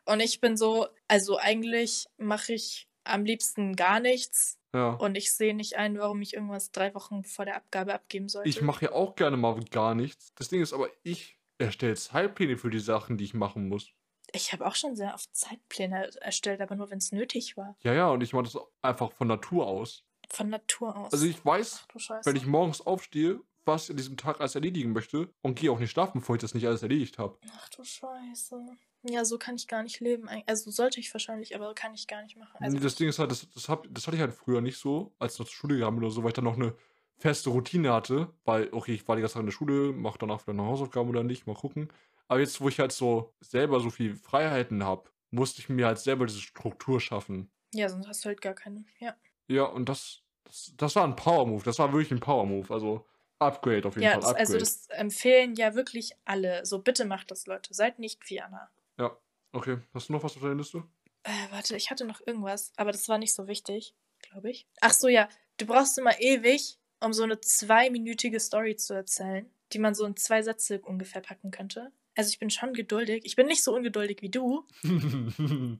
Und ich bin so, also eigentlich mache ich am liebsten gar nichts ja. und ich sehe nicht ein, warum ich irgendwas drei Wochen vor der Abgabe abgeben sollte. Ich mache ja auch gerne mal gar nichts. Das Ding ist aber, ich erstelle Zeitpläne für die Sachen, die ich machen muss. Ich habe auch schon sehr oft Zeitpläne erstellt, aber nur wenn es nötig war. Ja, ja, und ich mache das einfach von Natur aus. Von Natur aus. Also ich weiß, Ach wenn ich morgens aufstehe, was ich an diesem Tag alles erledigen möchte und gehe auch nicht schlafen, bevor ich das nicht alles erledigt habe. Ach du Scheiße. Ja, so kann ich gar nicht leben. Also sollte ich wahrscheinlich, aber kann ich gar nicht machen. Also nee, das Ding ist halt, das, das, hab, das hatte ich halt früher nicht so, als ich noch zur Schule gegangen bin oder so, weil ich dann noch eine feste Routine hatte, weil, okay, ich war die ganze Zeit in der Schule, mach danach wieder eine Hausaufgaben oder nicht, mal gucken. Aber jetzt, wo ich halt so selber so viel Freiheiten habe, musste ich mir halt selber diese Struktur schaffen. Ja, sonst hast du halt gar keine. Ja. Ja, und das, das, das war ein Power-Move. Das war wirklich ein Power-Move. Also Upgrade auf jeden Ja, Fall. Upgrade. also das empfehlen ja wirklich alle. So, bitte macht das, Leute. Seid nicht Fiana. ja, okay. Hast du noch was auf deiner Liste? Äh, warte, ich hatte noch irgendwas, aber das war nicht so wichtig, glaube ich. Ach so, ja. Du brauchst immer ewig, um so eine zweiminütige Story zu erzählen, die man so in zwei Sätze ungefähr packen könnte. Also ich bin schon geduldig. Ich bin nicht so ungeduldig wie du,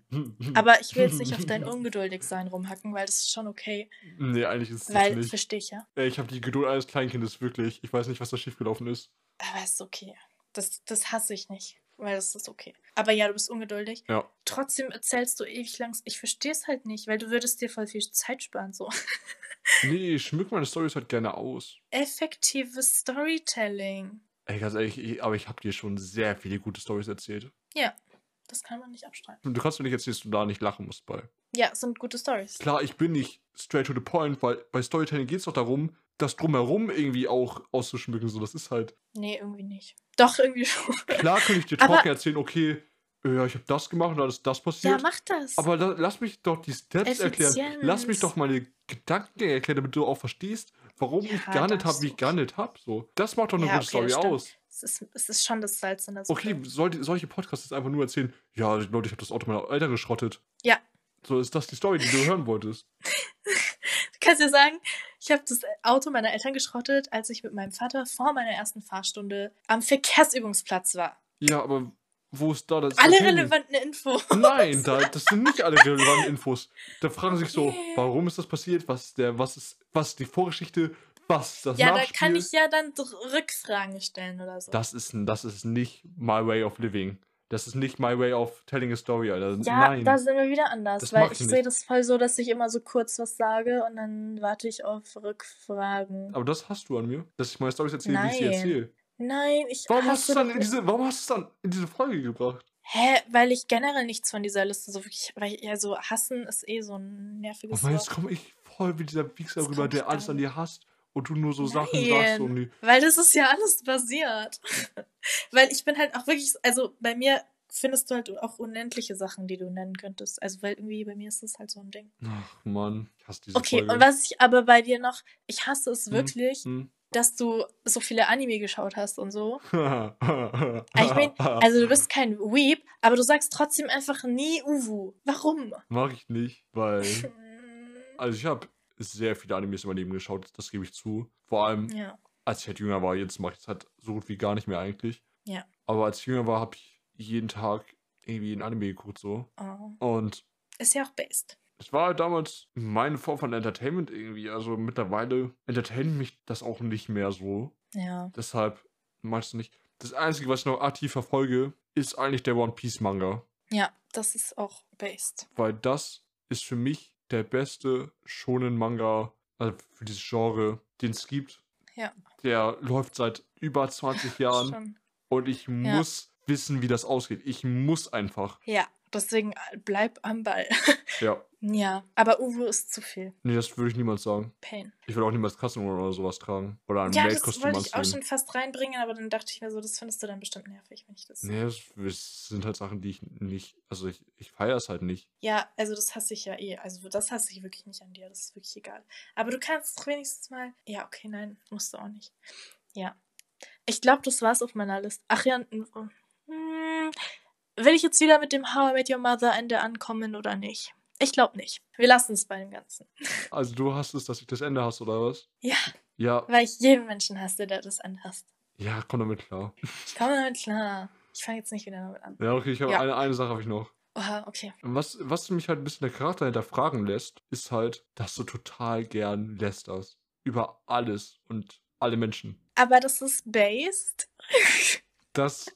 aber ich will jetzt nicht auf dein Ungeduldigsein rumhacken, weil das ist schon okay. Nee, eigentlich ist es Weil, nicht. verstehe ich ja. Ich habe die Geduld eines Kleinkindes, wirklich. Ich weiß nicht, was da schiefgelaufen ist. Aber es ist okay. Das, das hasse ich nicht, weil das ist okay. Aber ja, du bist ungeduldig. Ja. Trotzdem erzählst du ewig lang. Ich verstehe es halt nicht, weil du würdest dir voll viel Zeit sparen. So. Nee, ich schmück meine Storys halt gerne aus. Effektives Storytelling. Ey, ganz ehrlich, ich, aber ich habe dir schon sehr viele gute Storys erzählt. Ja, das kann man nicht abstreiten. Du kannst mir nicht erzählen, dass du da nicht lachen musst bei. Ja, sind gute Stories. Klar, ich bin nicht straight to the point, weil bei Storytelling geht es doch darum, das drumherum irgendwie auch auszuschmücken. So, das ist halt. Nee, irgendwie nicht. Doch, irgendwie schon. Klar kann ich dir Talk erzählen, okay, ja, ich habe das gemacht und dann ist das Ja, passiert. mach das. aber la lass mich doch die Steps erklären. Lass mich Effizienz. doch meine Gedanken erklären, damit du auch verstehst, warum Ja, ich gehandelt habe, wie ich gehandelt habe. So. Das macht doch eine Ja, gute okay, Story aus. es, ist, es ist schon das Salz in der Suppe. Okay, soll, solche Podcasts jetzt einfach nur erzählen, ja, Leute, ich habe das Auto meiner Eltern geschrottet. Ja. So ist das die Story, die du hören wolltest. Du kannst dir sagen, ich habe das Auto meiner Eltern geschrottet, als ich mit meinem Vater vor meiner ersten Fahrstunde am Verkehrsübungsplatz war. Ja, aber wo ist da das? Alle relevanten Infos. Nein, da, das sind nicht alle relevanten Infos. Da fragen sich so, warum ist das passiert? Was ist der, was ist, was die Vorgeschichte? Was ist das Ja, da Nachspiel? kann ich ja dann Rückfragen stellen oder so. Das ist, das ist nicht my way of living. Das ist nicht my way of telling a story, Alter. ja, Nein. da sind wir wieder anders, Das weil ich ich sehe das voll so, dass ich immer so kurz was sage und dann warte ich auf Rückfragen. aber das hast du an mir, dass ich meine Storys erzähle, wie ich sie Nein. erzähle. Nein, ich Warum hast du dann in diese, warum hast du es dann in diese Folge gebracht? Hä, weil ich generell nichts von dieser Liste so wirklich, weil ja so hassen ist eh so ein nerviges Mann, jetzt komme ich voll wie dieser Wichser rüber, der alles an dir hasst und du nur so Sachen Nein. sagst und die, Weil das ist ja alles basiert. weil ich bin halt auch wirklich, also bei mir findest du halt auch unendliche Sachen, die du nennen könntest. Also weil irgendwie bei mir ist das halt so ein Ding. Ach Mann, ich hasse diese Okay, Folge. und was ich aber bei dir noch, ich hasse es Hm, wirklich, Hm. Dass du so viele Anime geschaut hast und so. also Ich bin, also du bist kein Weeb, aber du sagst trotzdem einfach nie Uwu. Warum? Mach ich nicht, weil. Also ich habe sehr viele Animes in meinem Leben geschaut, das gebe ich zu. Vor allem, Ja. als ich halt jünger war, jetzt mache ich es halt so gut wie gar nicht mehr eigentlich. Ja. Aber als ich jünger war, habe ich jeden Tag irgendwie ein Anime geguckt so. Oh. Und Ist ja auch based. Es war halt damals meine Form von Entertainment irgendwie. Also mittlerweile entertaint mich das auch nicht mehr so. Ja. Deshalb meinst du nicht. Das Einzige, was ich noch aktiv verfolge, ist eigentlich der One Piece Manga. Ja, das ist auch based. Weil das ist für mich der beste Shonen Manga, also für dieses Genre, den es gibt. Ja. Der läuft seit über 20 Jahren Schon. und ich muss wissen, wie das ausgeht. Ich muss einfach. Ja, deswegen äh, bleib am Ball. Ja. ja, aber Uwu ist zu viel. Nee, das würde ich niemals sagen. Pain. Ich würde auch niemals Kassenrohr oder sowas tragen. Oder ein Ja, das Maid-Kostüm wollte ich auch schon fast reinbringen, aber dann dachte ich mir so, das findest du dann bestimmt nervig, wenn ich das. Nee, das, das sind halt Sachen, die ich nicht. Also ich, ich feiere es halt nicht. Ja, also das hasse ich ja eh. Also das hasse ich wirklich nicht an dir. Das ist wirklich egal. Aber du kannst doch wenigstens mal. Ja, okay, nein, musst du auch nicht. Ja. Ich glaube, das war's auf meiner Liste. Ach ja, n- hm, will ich jetzt wieder mit dem How I Met Your Mother Ende ankommen oder nicht? Ich glaube nicht. Wir lassen es bei dem Ganzen. Also du hast es, dass ich das Ende hast, oder was? Ja, Ja, weil ich jeden Menschen hasse, der das anhasst. ja, komm damit klar. Ich komme damit klar. Ich fange jetzt nicht wieder damit an. Ja, okay, ich habe Ja. eine, eine Sache habe ich noch. Oha, okay. Was, was mich halt ein bisschen der Charakter hinterfragen lässt, ist halt, dass du total gern lästerst. Über alles und alle Menschen. Aber das ist based. Das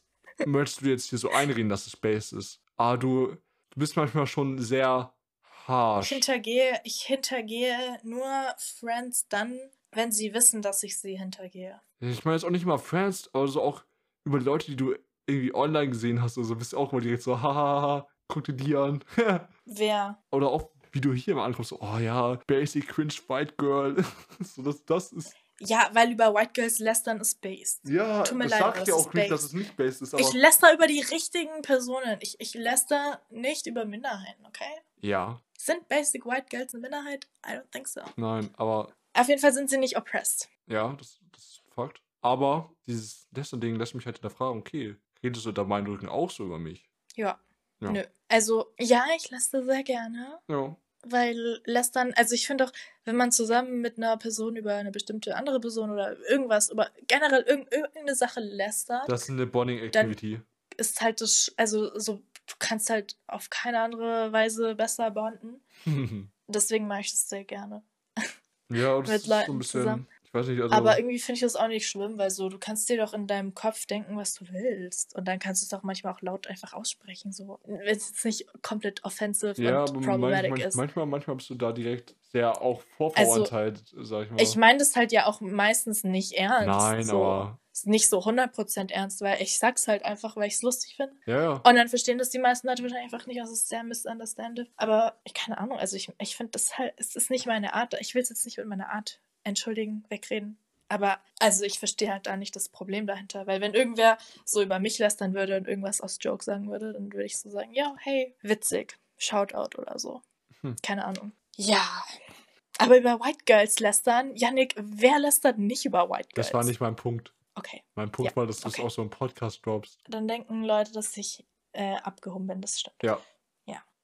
möchtest du jetzt hier so einreden, dass es Base ist. Aber du, du bist manchmal schon sehr Ich harsh. hintergehe, ich hintergehe nur Friends dann, wenn sie wissen, dass ich sie hintergehe. Ich meine jetzt auch nicht mal Friends, aber so auch über die Leute, die du irgendwie online gesehen hast, also bist du auch immer direkt so, hahaha, guck dir die an. Wer? Oder auch, wie du hier mal ankommst, so, oh ja, Basic Cringe White Girl. so, das, das ist. Ja, weil über White Girls lästern ist based. Ja, Tut mir leid, sagt ja auch nicht, dass es nicht based ist. Ich läster über die richtigen Personen. Ich, ich läster nicht über Minderheiten, okay? ja, Sind Basic White Girls eine Minderheit? I don't think so. nein, aber Auf jeden Fall sind sie nicht oppressed. ja, das, das ist Fakt. Aber dieses Lästern-Ding lässt mich halt hinterfragen, okay, redest du da meinen Rücken auch so über mich? Ja. Ja. Nö. Also, ja, ich läster sehr gerne. Ja. Weil lästern, also ich finde auch, wenn man zusammen mit einer Person über eine bestimmte andere Person oder irgendwas, über generell irg irgendeine Sache lästert, Das ist eine Bonding-Activity. ist halt das, also so, du kannst halt auf keine andere Weise besser bonden. Deswegen mache ich das sehr gerne. ja, und das ist so ein bisschen, zusammen. Ich weiß nicht, also. Aber irgendwie finde ich das auch nicht schlimm, weil so, du kannst dir doch in deinem Kopf denken, was du willst. Und dann kannst du es doch manchmal auch laut einfach aussprechen, so. Wenn es jetzt nicht komplett offensive ja, und problematic manchmal, ist. manchmal, manchmal bist du da direkt sehr auch vorverurteilt, sag ich mal. Ich meine das halt ja auch meistens nicht ernst. Nein, so. aber. Ist nicht so 100% ernst, weil ich sag's halt einfach, weil ich es lustig finde. Ja, ja. Und dann verstehen das die meisten Leute wahrscheinlich einfach nicht, also es ist sehr misunderstandable. Aber ich keine Ahnung, also ich, ich finde das halt, es ist nicht meine Art. Ich will es jetzt nicht mit meiner Art entschuldigen, wegreden. Aber also ich verstehe halt da nicht das Problem dahinter. Weil wenn irgendwer so über mich lästern würde und irgendwas aus Joke sagen würde, dann würde ich so sagen, ja, hey, witzig, Shoutout oder so. Hm. Keine Ahnung. Ja. Aber über White Girls lästern, Yannick, wer lästert nicht über White Girls? Das war nicht mein Punkt. Okay. Mein Punkt Ja, war, dass du es okay. auch so im Podcast droppst. Dann denken Leute, dass ich äh, abgehoben bin, das stimmt. Ja.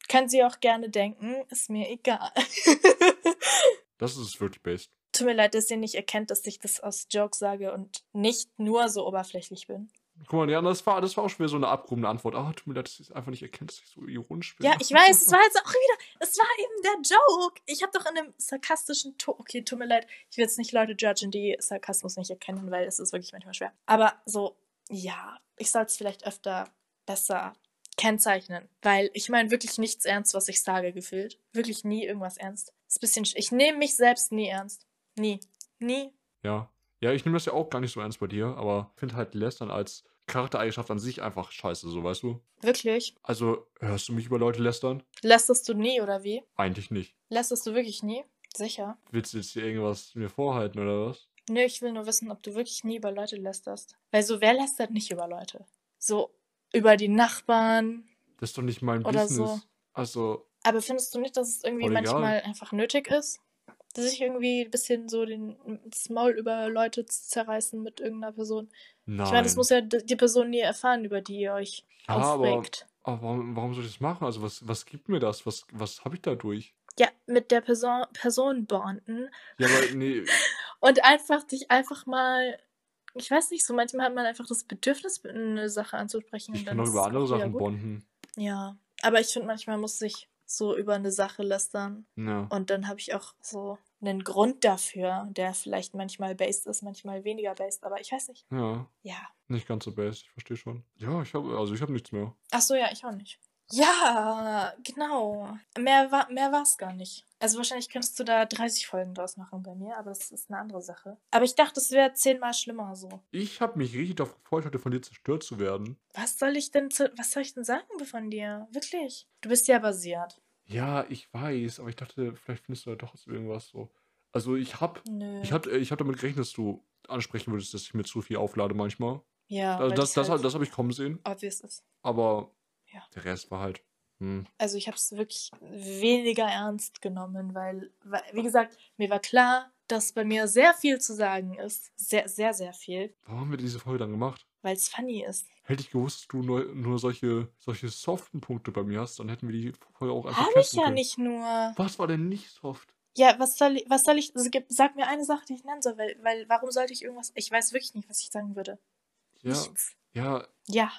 Können sie auch gerne denken, ist mir egal. Das ist wirklich based. Tut mir leid, dass ihr nicht erkennt, dass ich das aus Jokes sage und nicht nur so oberflächlich bin. Guck mal, ja, das war, das war auch schon wieder so eine abgrundende Antwort. Ah, tut mir leid, dass ich es einfach nicht erkennt, dass ich so ironisch bin. Ja, ich weiß, es war jetzt auch wieder, es war eben der Joke. Ich habe doch in einem sarkastischen Ton, okay, tut mir leid, ich will jetzt nicht Leute judgen, die Sarkasmus nicht erkennen, weil es ist wirklich manchmal schwer. Aber so, ja, ich soll es vielleicht öfter besser kennzeichnen, weil ich meine wirklich nichts ernst, was ich sage, gefühlt. Wirklich nie irgendwas ernst. Ist ein bisschen, sch- ich nehme mich selbst nie ernst. Nie. Nie. Ja. Ja, ich nehme das ja auch gar nicht so ernst bei dir, aber finde halt Lästern als Charaktereigenschaft an sich einfach scheiße, so weißt du? Wirklich. Also, hörst du mich über Leute lästern? Lästerst du nie, oder wie? Eigentlich nicht. Lästerst du wirklich nie? Sicher. Willst du jetzt hier irgendwas mir vorhalten oder was? Nö, ich will nur wissen, ob du wirklich nie über Leute lästerst. Weil so, wer lästert nicht über Leute? So, über die Nachbarn. Das ist doch nicht mein Oder Business. so. Also, Aber findest du nicht, dass es irgendwie manchmal einfach nötig ist? Dass ich irgendwie ein bisschen so den, das Maul über Leute zu zerreißen mit irgendeiner Person. nein. Ich meine, das muss ja die Person nie erfahren, über die ihr euch Ja, aber- aufregt. aber warum, warum soll ich das machen? Also, was, was gibt mir das? Was, was habe ich dadurch? Ja, mit der Person, Person bonden Ja, aber nee, und einfach dich einfach mal. Ich weiß nicht, so manchmal hat man einfach das Bedürfnis, eine Sache anzusprechen. ich und kann ist über andere auch Sachen bonden. Ja, aber ich finde, manchmal muss ich so über eine Sache lästern. Ja. Und dann habe ich auch so einen Grund dafür, der vielleicht manchmal based ist, manchmal weniger based, aber ich weiß nicht. Ja, Ja. nicht ganz so base, ich verstehe schon. Ja, ich habe, also ich habe nichts mehr. Ach so, ja, ich auch nicht. Ja, genau. Mehr war mehr war's gar nicht. Also wahrscheinlich könntest du da 30 Folgen draus machen bei mir, aber das ist eine andere Sache. Aber ich dachte, es wäre zehnmal schlimmer so. Ich habe mich richtig darauf gefreut, heute von dir zerstört zu werden. Was soll ich denn zu, was soll ich denn sagen von dir? Wirklich? Du bist ja basiert. Ja, ich weiß, aber ich dachte, vielleicht findest du da doch irgendwas so. Also ich habe Nö. ich hab, ich hab damit gerechnet, dass du ansprechen würdest, dass ich mir zu viel auflade manchmal. ja, Also das, das, halt das habe ich kommen sehen, obvious ist. aber Ja. der Rest war halt. Hm. Also ich habe es wirklich weniger ernst genommen, weil, weil, wie gesagt, mir war klar, dass bei mir sehr viel zu sagen ist. Sehr, sehr, sehr viel, Warum haben wir diese Folge dann gemacht? weil es funny ist. Hätte ich gewusst, dass du nur, nur solche, solche soften Punkte bei mir hast, dann hätten wir die Folge auch einfach Habe ich ja können. nicht nur. Was war denn nicht soft? Ja, was soll ich, was soll ich, also sag mir eine Sache, die ich nennen soll, weil, weil, warum sollte ich irgendwas, ich weiß wirklich nicht, was ich sagen würde. Ja, Nichts. ja, Ja,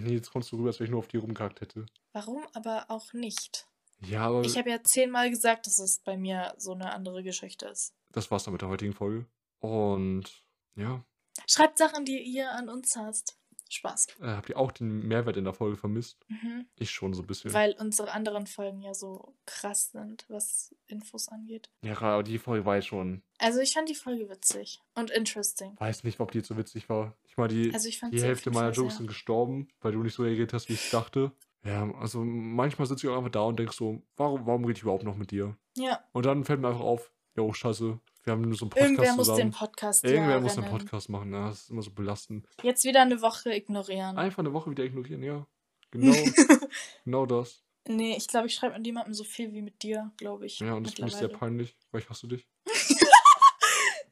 nee, jetzt kommst du rüber, als wenn ich nur auf die rumgehackt hätte. warum aber auch nicht? Ja, aber Ich habe ja zehnmal gesagt, dass es bei mir so eine andere Geschichte ist. das war's dann mit der heutigen Folge. Und ja, Schreibt Sachen, die ihr an uns hasst. Spaß. äh, habt ihr auch den Mehrwert in der Folge vermisst? Mhm. Ich schon so ein bisschen. Weil unsere anderen Folgen ja so krass sind, was Infos angeht. ja, aber die Folge war jetzt schon. Also ich fand die Folge witzig und interesting. Weiß nicht, ob die jetzt so witzig war. Ich meine, die, Also ich die Hälfte meiner Jokes sind gestorben, weil du nicht so reagiert hast, wie ich dachte. Ja, also manchmal sitze ich auch einfach da und denk so, warum, warum rede ich überhaupt noch mit dir? Ja, Und dann fällt mir einfach auf, jo, scheiße, Wir haben nur so einen Podcast Irgendwer muss zusammen. den Podcast Irgendwer ja, muss den. Podcast machen. Ja, das ist immer so belastend. Jetzt wieder eine Woche ignorieren. Einfach eine Woche wieder ignorieren, ja. Genau, genau das. nee, ich glaube, ich schreibe mit niemandem so viel wie mit dir, glaube ich. Ja, und das finde ich sehr peinlich, weil ich hasse dich.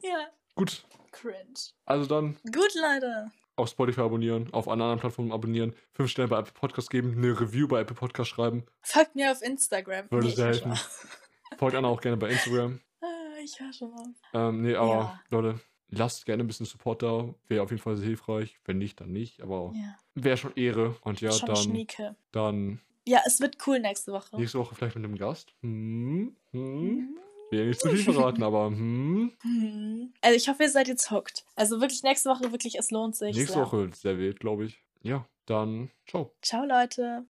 Ja, Gut, cringe. also dann Gut, Leute. auf Spotify abonnieren, auf anderen Plattformen abonnieren, fünf Sterne bei Apple Podcast geben, eine Review bei Apple Podcast schreiben. Folgt mir auf Instagram. Würde Nee, sehr helfen. Folgt Anna auch gerne bei Instagram. Ah, ich war schon mal. Ähm, nee, aber Ja. Leute, lasst gerne ein bisschen Support da. Wäre auf jeden Fall sehr hilfreich. Wenn nicht, dann nicht. Aber Ja, wäre schon Ehre. Und ja, schon dann, schnieke. dann Ja, es wird cool nächste Woche. nächste Woche vielleicht mit einem Gast. Hm, hm. Mhm. Will ja nicht zu viel verraten, aber hm. Mhm. Also ich hoffe, ihr seid jetzt hooked. Also wirklich nächste Woche, wirklich, es lohnt sich. Nächste sehr. Woche sehr wild, glaube ich. Ja, dann ciao. Ciao, Leute.